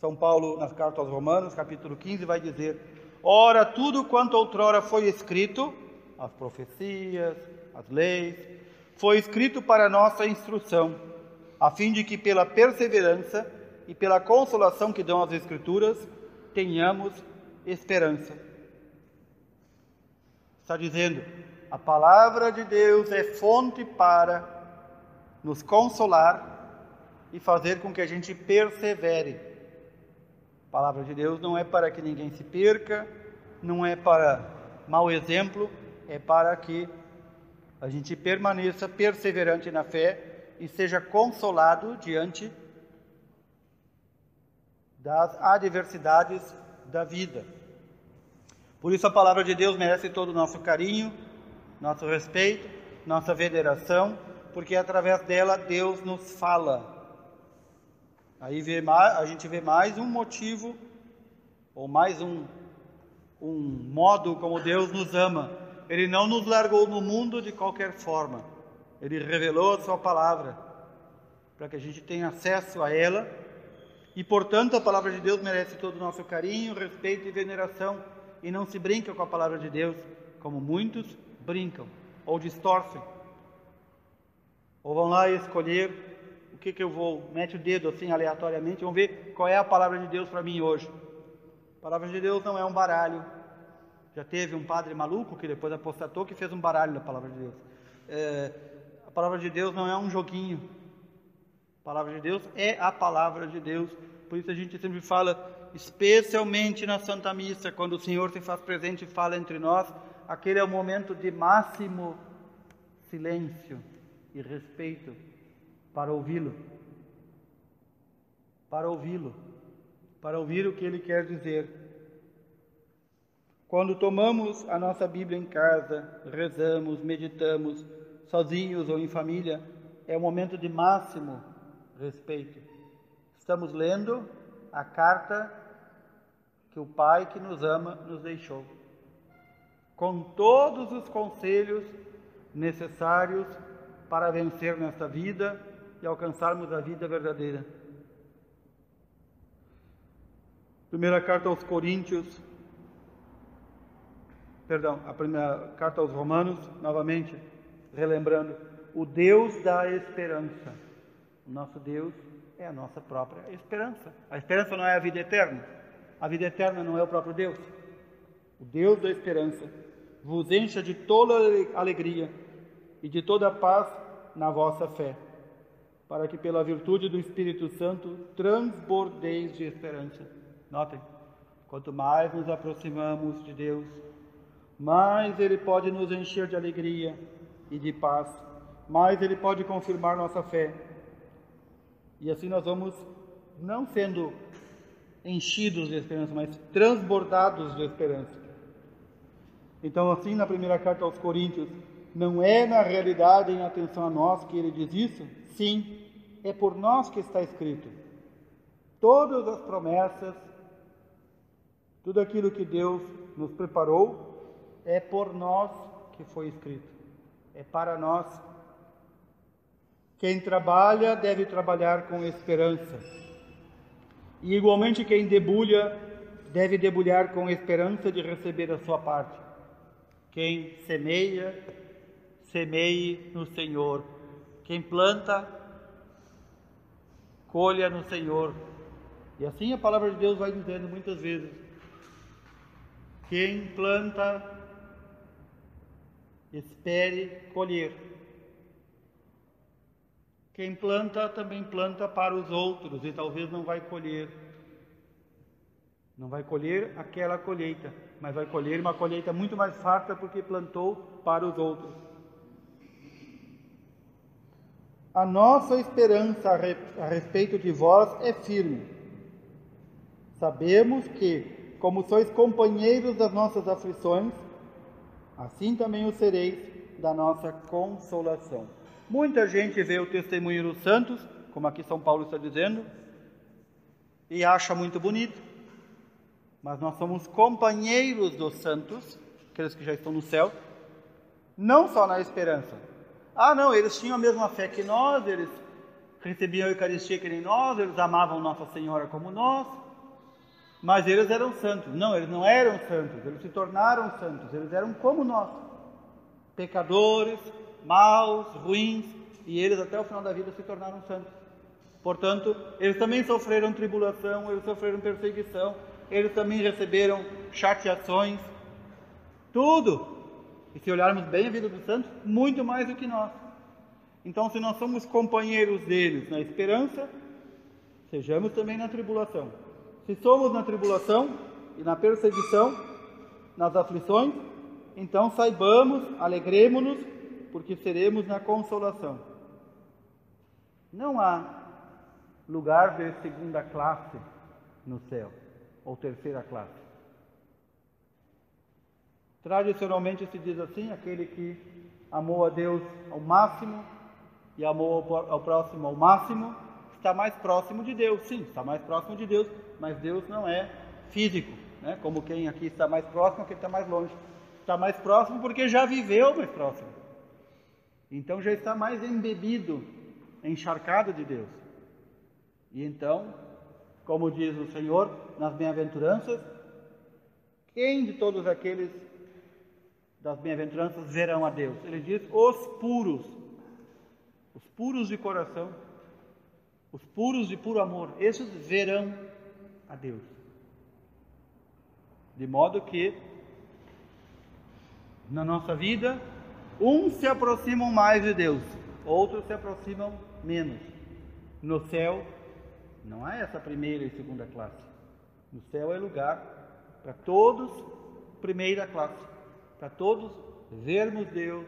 São Paulo, nas cartas aos Romanos, capítulo 15, vai dizer: Ora, tudo quanto outrora foi escrito, as profecias, as leis, foi escrito para nossa instrução, a fim de que pela perseverança e pela consolação que dão as Escrituras, tenhamos esperança. Está dizendo, a palavra de Deus é fonte para nos consolar e fazer com que a gente persevere. A palavra de Deus não é para que ninguém se perca, não é para mau exemplo, é para que a gente permaneça perseverante na fé e seja consolado diante das adversidades da vida. Por isso a palavra de Deus merece todo o nosso carinho, nosso respeito, nossa veneração, porque através dela Deus nos fala. Aí vê mais, a gente vê mais um motivo, ou mais um, um modo como Deus nos ama. Ele não nos largou no mundo de qualquer forma. Ele revelou a sua palavra para que a gente tenha acesso a ela. E portanto a palavra de Deus merece todo o nosso carinho, respeito e veneração e não se brinca com a palavra de Deus, como muitos brincam ou distorcem. Ou vão lá escolher o que, que eu vou, mete o dedo assim aleatoriamente, vão ver qual é a palavra de Deus para mim hoje. A palavra de Deus não é um baralho. Já teve um padre maluco que depois apostatou que fez um baralho da palavra de Deus. É, a palavra de Deus não é um joguinho. A palavra de Deus é a palavra de Deus. Por isso a gente sempre fala especialmente na Santa Missa, quando o Senhor se faz presente e fala entre nós, aquele é o momento de máximo silêncio e respeito para ouvi-lo. Para ouvi-lo, para ouvir o que ele quer dizer. Quando tomamos a nossa Bíblia em casa, rezamos, meditamos, sozinhos ou em família, é o momento de máximo respeito. Estamos lendo a carta que o Pai que nos ama nos deixou, com todos os conselhos necessários para vencer nesta vida e alcançarmos a vida verdadeira. Primeira carta aos Coríntios, perdão, a primeira carta aos Romanos, novamente, relembrando, o Deus da esperança. O nosso Deus é a nossa própria esperança. A esperança não é a vida eterna. A vida eterna não é o próprio Deus. O Deus da esperança vos encha de toda alegria e de toda paz na vossa fé, para que pela virtude do Espírito Santo transbordeis de esperança. Notem, quanto mais nos aproximamos de Deus, mais Ele pode nos encher de alegria e de paz, mais Ele pode confirmar nossa fé. E assim nós vamos, não sendo enchidos de esperança, mas transbordados de esperança. Então, assim, na primeira carta aos Coríntios, não é na realidade em atenção a nós que ele diz isso? Sim, é por nós que está escrito. Todas as promessas, tudo aquilo que Deus nos preparou, é por nós que foi escrito. É para nós. Quem trabalha deve trabalhar com esperança. E igualmente quem debulha deve debulhar com esperança de receber a sua parte. Quem semeia, semeie no Senhor. Quem planta, colha no Senhor. E assim a palavra de Deus vai dizendo muitas vezes: quem planta, espere colher. Quem planta também planta para os outros e talvez não vai colher. Não vai colher aquela colheita, mas vai colher uma colheita muito mais farta porque plantou para os outros. A nossa esperança a respeito de vós é firme. Sabemos que, como sois companheiros das nossas aflições, assim também o sereis da nossa consolação. Muita gente vê o testemunho dos santos, como aqui São Paulo está dizendo, e acha muito bonito, mas nós somos companheiros dos santos, aqueles que já estão no céu, não só na esperança. Ah, não, eles tinham a mesma fé que nós, eles recebiam a Eucaristia que nem nós, eles amavam Nossa Senhora como nós, mas eles eram santos. Não, eles não eram santos, eles se tornaram santos, eles eram como nós, pecadores, maus, ruins, e eles até o final da vida se tornaram santos. Portanto, eles também sofreram tribulação, eles sofreram perseguição, eles também receberam chateações, tudo. E se olharmos bem a vida dos santos, muito mais do que nós. Então, se nós somos companheiros deles na esperança, sejamos também na tribulação. Se somos na tribulação e na perseguição, nas aflições, então saibamos, alegremos-nos, porque seremos na consolação. Não há lugar de segunda classe no céu, ou terceira classe. Tradicionalmente se diz assim: aquele que amou a Deus ao máximo e amou ao próximo ao máximo, está mais próximo de Deus. Sim, está mais próximo de Deus, mas Deus não é físico, né? como quem aqui está mais próximo, quem está mais longe. Está mais próximo porque já viveu mais próximo. Então já está mais embebido, encharcado de Deus. E então, como diz o Senhor nas bem-aventuranças, quem de todos aqueles das bem-aventuranças verão a Deus? Ele diz: os puros, os puros de coração, os puros de puro amor, esses verão a Deus. De modo que na nossa vida Uns se aproximam mais de Deus, outros se aproximam menos. No céu, não há essa primeira e segunda classe. No céu é lugar para todos, primeira classe, para todos vermos Deus.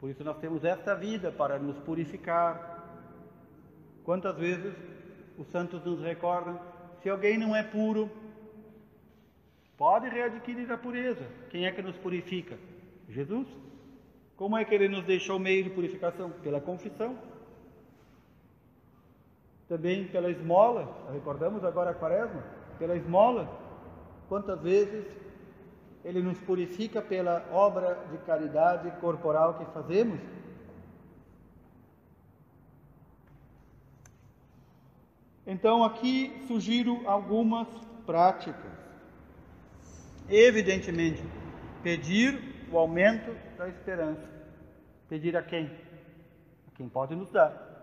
Por isso nós temos esta vida para nos purificar. Quantas vezes os santos nos recordam: se alguém não é puro, pode readquirir a pureza. Quem é que nos purifica? Jesus. Como é que ele nos deixou meio de purificação? Pela confissão. Também pela esmola, recordamos agora a quaresma? Pela esmola. Quantas vezes ele nos purifica pela obra de caridade corporal que fazemos? Então aqui sugiro algumas práticas. Evidentemente, pedir o aumento da esperança. Pedir a quem? A quem pode nos dar.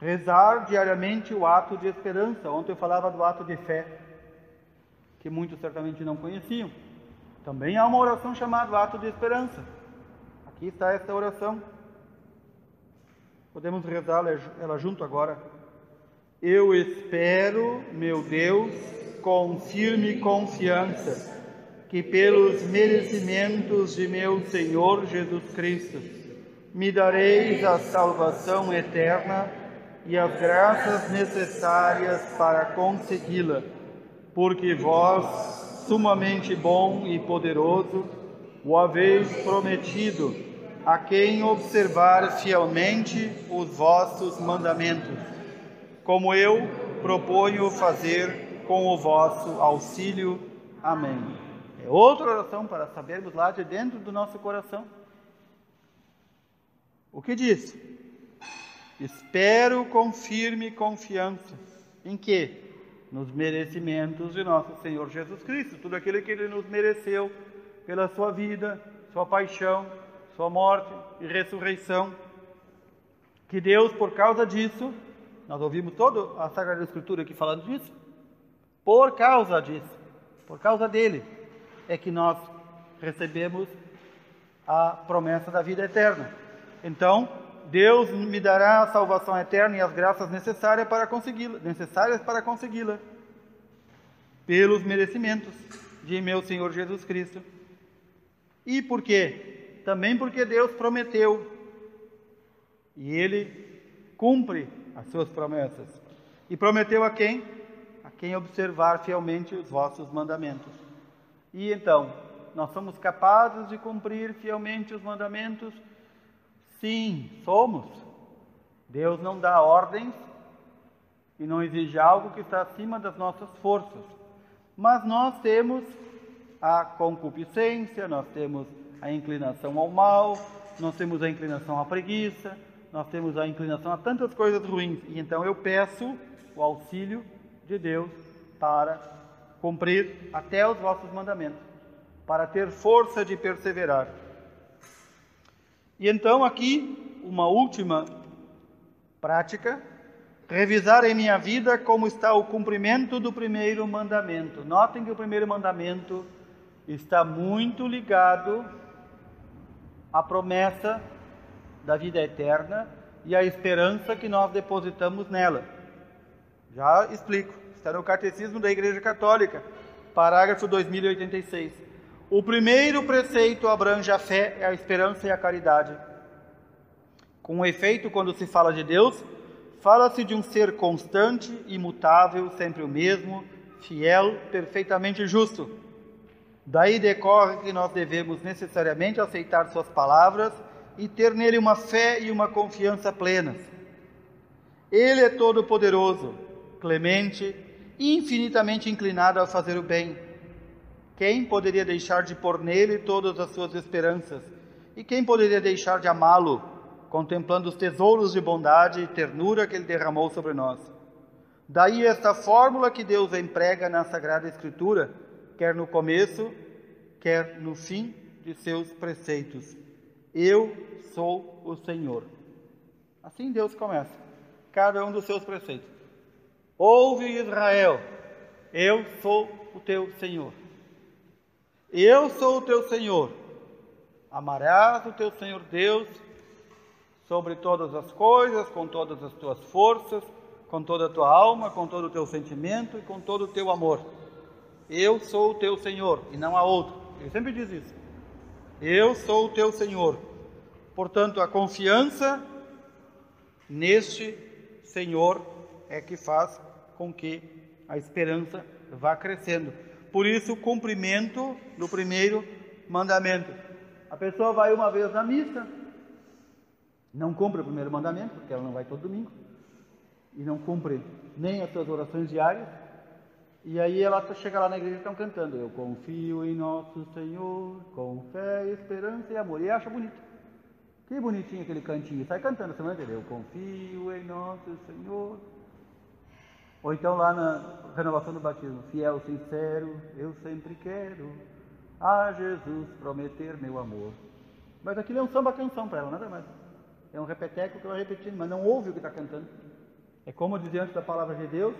Rezar diariamente o ato de esperança. Ontem eu falava do ato de fé, que muitos certamente não conheciam. Também há uma oração chamada ato de esperança. Aqui está esta oração. Podemos rezar ela junto agora. Eu espero, meu Deus, com firme confiança, que pelos merecimentos de meu Senhor Jesus Cristo, me dareis a salvação eterna e as graças necessárias para consegui-la, porque vós, sumamente bom e poderoso, o haveis prometido a quem observar fielmente os vossos mandamentos, como eu proponho fazer com o vosso auxílio. Amém. É outra oração para sabermos lá de dentro do nosso coração. O que diz? Espero com firme confiança. Em que? Nos merecimentos de nosso Senhor Jesus Cristo. Tudo aquilo que Ele nos mereceu pela sua vida, sua paixão, sua morte e ressurreição. Que Deus, por causa disso, nós ouvimos toda a Sagrada Escritura aqui falando disso, por causa disso, por causa dele, é que nós recebemos a promessa da vida eterna. Então, Deus me dará a salvação eterna e as graças necessárias para consegui-la, necessárias para consegui-la, pelos merecimentos de meu Senhor Jesus Cristo. E por quê? Também porque Deus prometeu e Ele cumpre as suas promessas. E prometeu a quem? A quem observar fielmente os vossos mandamentos. E então, nós somos capazes de cumprir fielmente os mandamentos Sim, somos. Deus não dá ordens e não exige algo que está acima das nossas forças. Mas nós temos a concupiscência, nós temos a inclinação ao mal, nós temos a inclinação à preguiça, nós temos a inclinação a tantas coisas ruins. E então eu peço o auxílio de Deus para cumprir até os vossos mandamentos, para ter força de perseverar. E então aqui uma última prática, revisar em minha vida como está o cumprimento do primeiro mandamento. Notem que o primeiro mandamento está muito ligado à promessa da vida eterna e à esperança que nós depositamos nela. Já explico. Está no Catecismo da Igreja Católica, parágrafo 2086. O primeiro preceito abrange a fé, a esperança e a caridade. Com efeito, quando se fala de Deus, fala-se de um ser constante, imutável, sempre o mesmo, fiel, perfeitamente justo. Daí decorre que nós devemos necessariamente aceitar suas palavras e ter nele uma fé e uma confiança plenas. Ele é todo-poderoso, clemente infinitamente inclinado a fazer o bem quem poderia deixar de pôr nele todas as suas esperanças? E quem poderia deixar de amá-lo, contemplando os tesouros de bondade e ternura que ele derramou sobre nós? Daí esta fórmula que Deus emprega na Sagrada Escritura, quer no começo, quer no fim de seus preceitos. Eu sou o Senhor. Assim Deus começa, cada um dos seus preceitos. Ouve Israel, eu sou o teu Senhor. Eu sou o teu Senhor. Amarás o teu Senhor Deus sobre todas as coisas, com todas as tuas forças, com toda a tua alma, com todo o teu sentimento e com todo o teu amor. Eu sou o teu Senhor e não há outro. Ele sempre diz isso. Eu sou o teu Senhor. Portanto, a confiança neste Senhor é que faz com que a esperança vá crescendo. Por isso, o cumprimento do primeiro mandamento. A pessoa vai uma vez na missa, não cumpre o primeiro mandamento, porque ela não vai todo domingo, e não cumpre nem as suas orações diárias, e aí ela chega lá na igreja e estão cantando: Eu confio em nosso Senhor, com fé, esperança e amor. E acha bonito. Que bonitinho aquele cantinho. Sai cantando a semana inteira. Eu confio em nosso Senhor. Ou então lá na renovação do batismo, fiel, sincero, eu sempre quero a Jesus prometer meu amor. Mas aquilo é um samba canção para ela, nada mais. É um repeteco que ela repetindo, mas não ouve o que está cantando. É como dizer antes da palavra de Deus,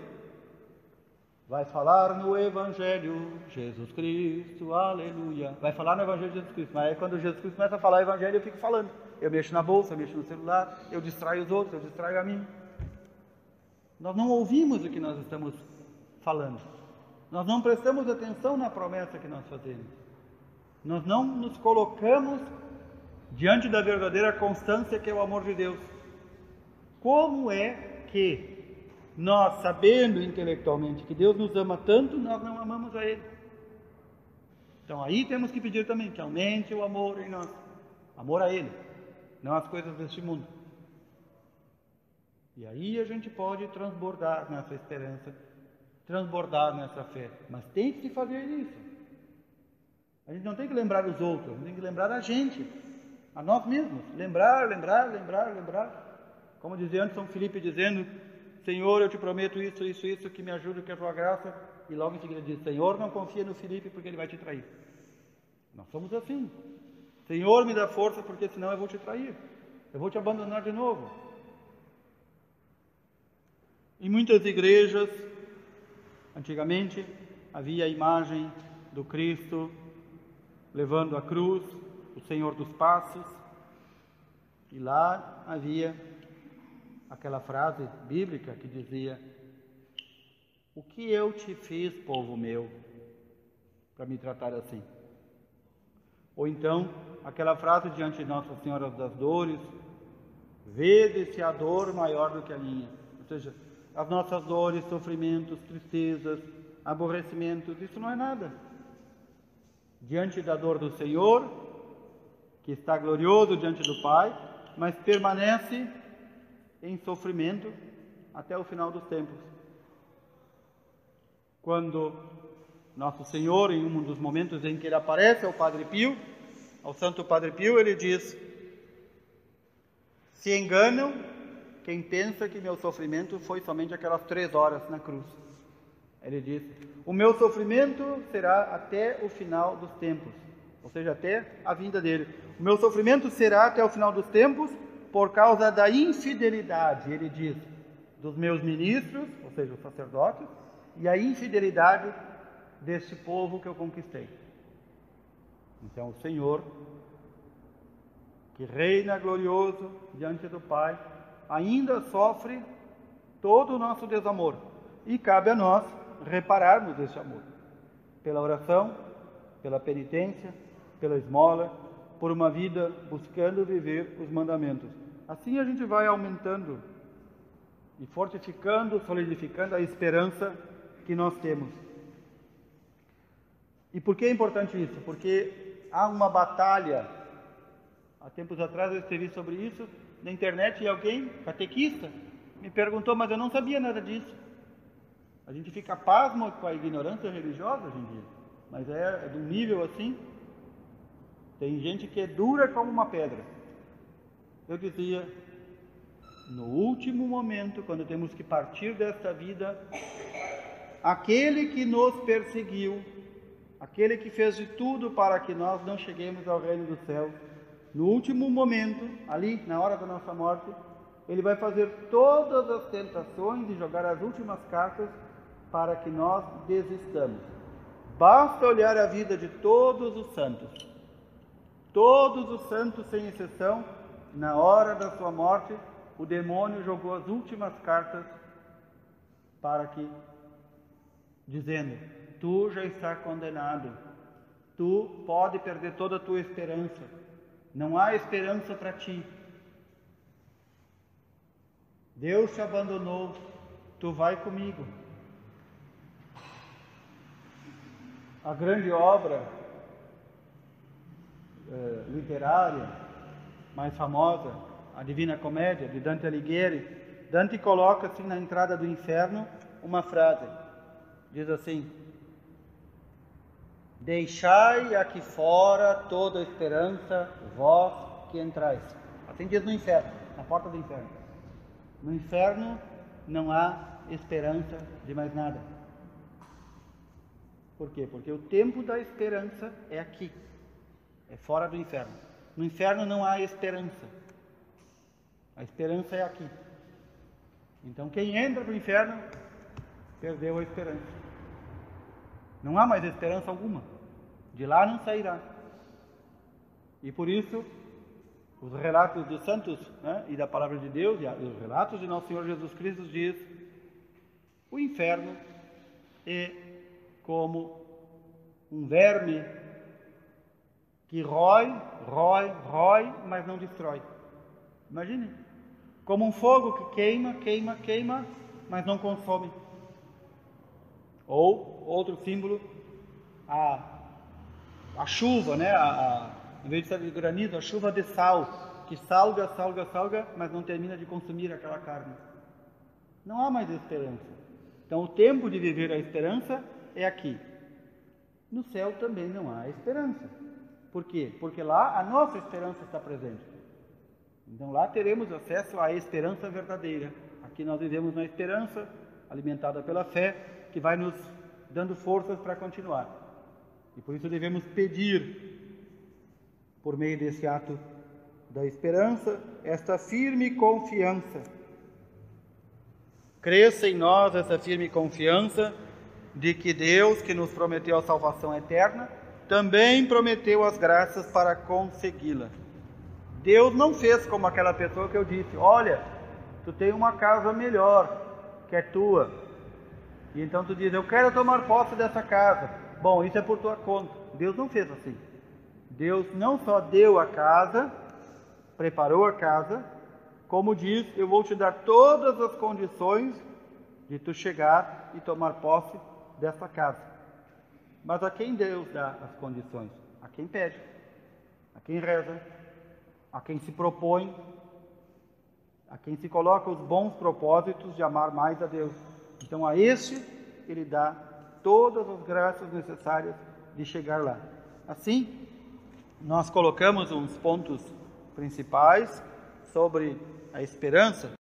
vai falar no Evangelho Jesus Cristo, aleluia. Vai falar no Evangelho Jesus Cristo, mas aí quando Jesus Cristo começa a falar o Evangelho, eu fico falando. Eu mexo na bolsa, eu mexo no celular, eu distraio os outros, eu distraio a mim. Nós não ouvimos o que nós estamos falando. Nós não prestamos atenção na promessa que nós fazemos. Nós não nos colocamos diante da verdadeira constância que é o amor de Deus. Como é que nós, sabendo intelectualmente que Deus nos ama tanto, nós não amamos a Ele? Então aí temos que pedir também que aumente o amor em nós. Amor a Ele, não as coisas deste mundo. E aí a gente pode transbordar nessa esperança, transbordar nessa fé. Mas tem que fazer isso. A gente não tem que lembrar os outros, tem que lembrar a gente, a nós mesmos. Lembrar, lembrar, lembrar, lembrar. Como dizia antes São Felipe dizendo, Senhor, eu te prometo isso, isso, isso, que me ajude, que a tua graça. E logo em seguida diz, Senhor, não confia no Felipe porque ele vai te trair. Nós somos assim. Senhor, me dá força porque senão eu vou te trair. Eu vou te abandonar de novo. Em muitas igrejas, antigamente, havia a imagem do Cristo levando a cruz, o Senhor dos Passos, e lá havia aquela frase bíblica que dizia: O que eu te fiz, povo meu, para me tratar assim? Ou então, aquela frase diante de Nossa Senhora das Dores: Vede se a dor maior do que a minha. Ou seja, as nossas dores, sofrimentos, tristezas, aborrecimentos, isso não é nada. Diante da dor do Senhor, que está glorioso diante do Pai, mas permanece em sofrimento até o final dos tempos. Quando nosso Senhor, em um dos momentos em que ele aparece ao Padre Pio, ao Santo Padre Pio, ele diz: Se enganam quem pensa que meu sofrimento foi somente aquelas três horas na cruz. Ele diz: O meu sofrimento será até o final dos tempos, ou seja, até a vinda dele. O meu sofrimento será até o final dos tempos por causa da infidelidade, ele diz, dos meus ministros, ou seja, os sacerdotes, e a infidelidade deste povo que eu conquistei. Então, o Senhor, que reina glorioso diante do Pai, ainda sofre todo o nosso desamor. E cabe a nós repararmos esse amor. Pela oração, pela penitência, pela esmola, por uma vida buscando viver os mandamentos. Assim a gente vai aumentando e fortificando, solidificando a esperança que nós temos. E por que é importante isso? Porque há uma batalha. Há tempos atrás eu escrevi sobre isso na internet e alguém, catequista, me perguntou, mas eu não sabia nada disso. A gente fica pasmo com a ignorância religiosa hoje em dia, mas é, é de um nível assim. Tem gente que é dura como uma pedra. Eu dizia, no último momento, quando temos que partir desta vida, aquele que nos perseguiu, aquele que fez de tudo para que nós não cheguemos ao reino do céu, no último momento, ali na hora da nossa morte, ele vai fazer todas as tentações e jogar as últimas cartas para que nós desistamos. Basta olhar a vida de todos os santos. Todos os santos, sem exceção, na hora da sua morte, o demônio jogou as últimas cartas para que, dizendo: Tu já está condenado, tu pode perder toda a tua esperança não há esperança para ti. Deus te abandonou, tu vai comigo. A grande obra eh, literária mais famosa, a Divina Comédia, de Dante Alighieri, Dante coloca assim na entrada do inferno uma frase. Diz assim: Deixai aqui fora toda esperança, vós que entrais. Assim diz no inferno, na porta do inferno. No inferno não há esperança de mais nada. Por quê? Porque o tempo da esperança é aqui, é fora do inferno. No inferno não há esperança. A esperança é aqui. Então quem entra para o inferno perdeu a esperança. Não há mais esperança alguma. De lá não sairá. E por isso, os relatos dos santos né, e da palavra de Deus, e os relatos de nosso Senhor Jesus Cristo diz, o inferno é como um verme que rói, rói, rói, mas não destrói. Imagine, como um fogo que queima, queima, queima, mas não consome. Ou outro símbolo, a, a chuva, né? A, a, em vez de ser de granizo, a chuva de sal, que salga, salga, salga, mas não termina de consumir aquela carne. Não há mais esperança. Então, o tempo de viver a esperança é aqui. No céu também não há esperança. Por quê? Porque lá a nossa esperança está presente. Então lá teremos acesso à esperança verdadeira. Aqui nós vivemos na esperança alimentada pela fé, que vai nos dando forças para continuar. E por isso devemos pedir, por meio desse ato da esperança, esta firme confiança. Cresça em nós essa firme confiança de que Deus, que nos prometeu a salvação eterna, também prometeu as graças para consegui-la. Deus não fez como aquela pessoa que eu disse: Olha, tu tem uma casa melhor que é tua, e então tu diz, eu quero tomar posse dessa casa. Bom, isso é por tua conta. Deus não fez assim. Deus não só deu a casa, preparou a casa, como diz, eu vou te dar todas as condições de tu chegar e tomar posse dessa casa. Mas a quem Deus dá as condições? A quem pede, a quem reza, a quem se propõe, a quem se coloca os bons propósitos de amar mais a Deus. Então a este ele dá todas as graças necessárias de chegar lá. Assim, nós colocamos uns pontos principais sobre a esperança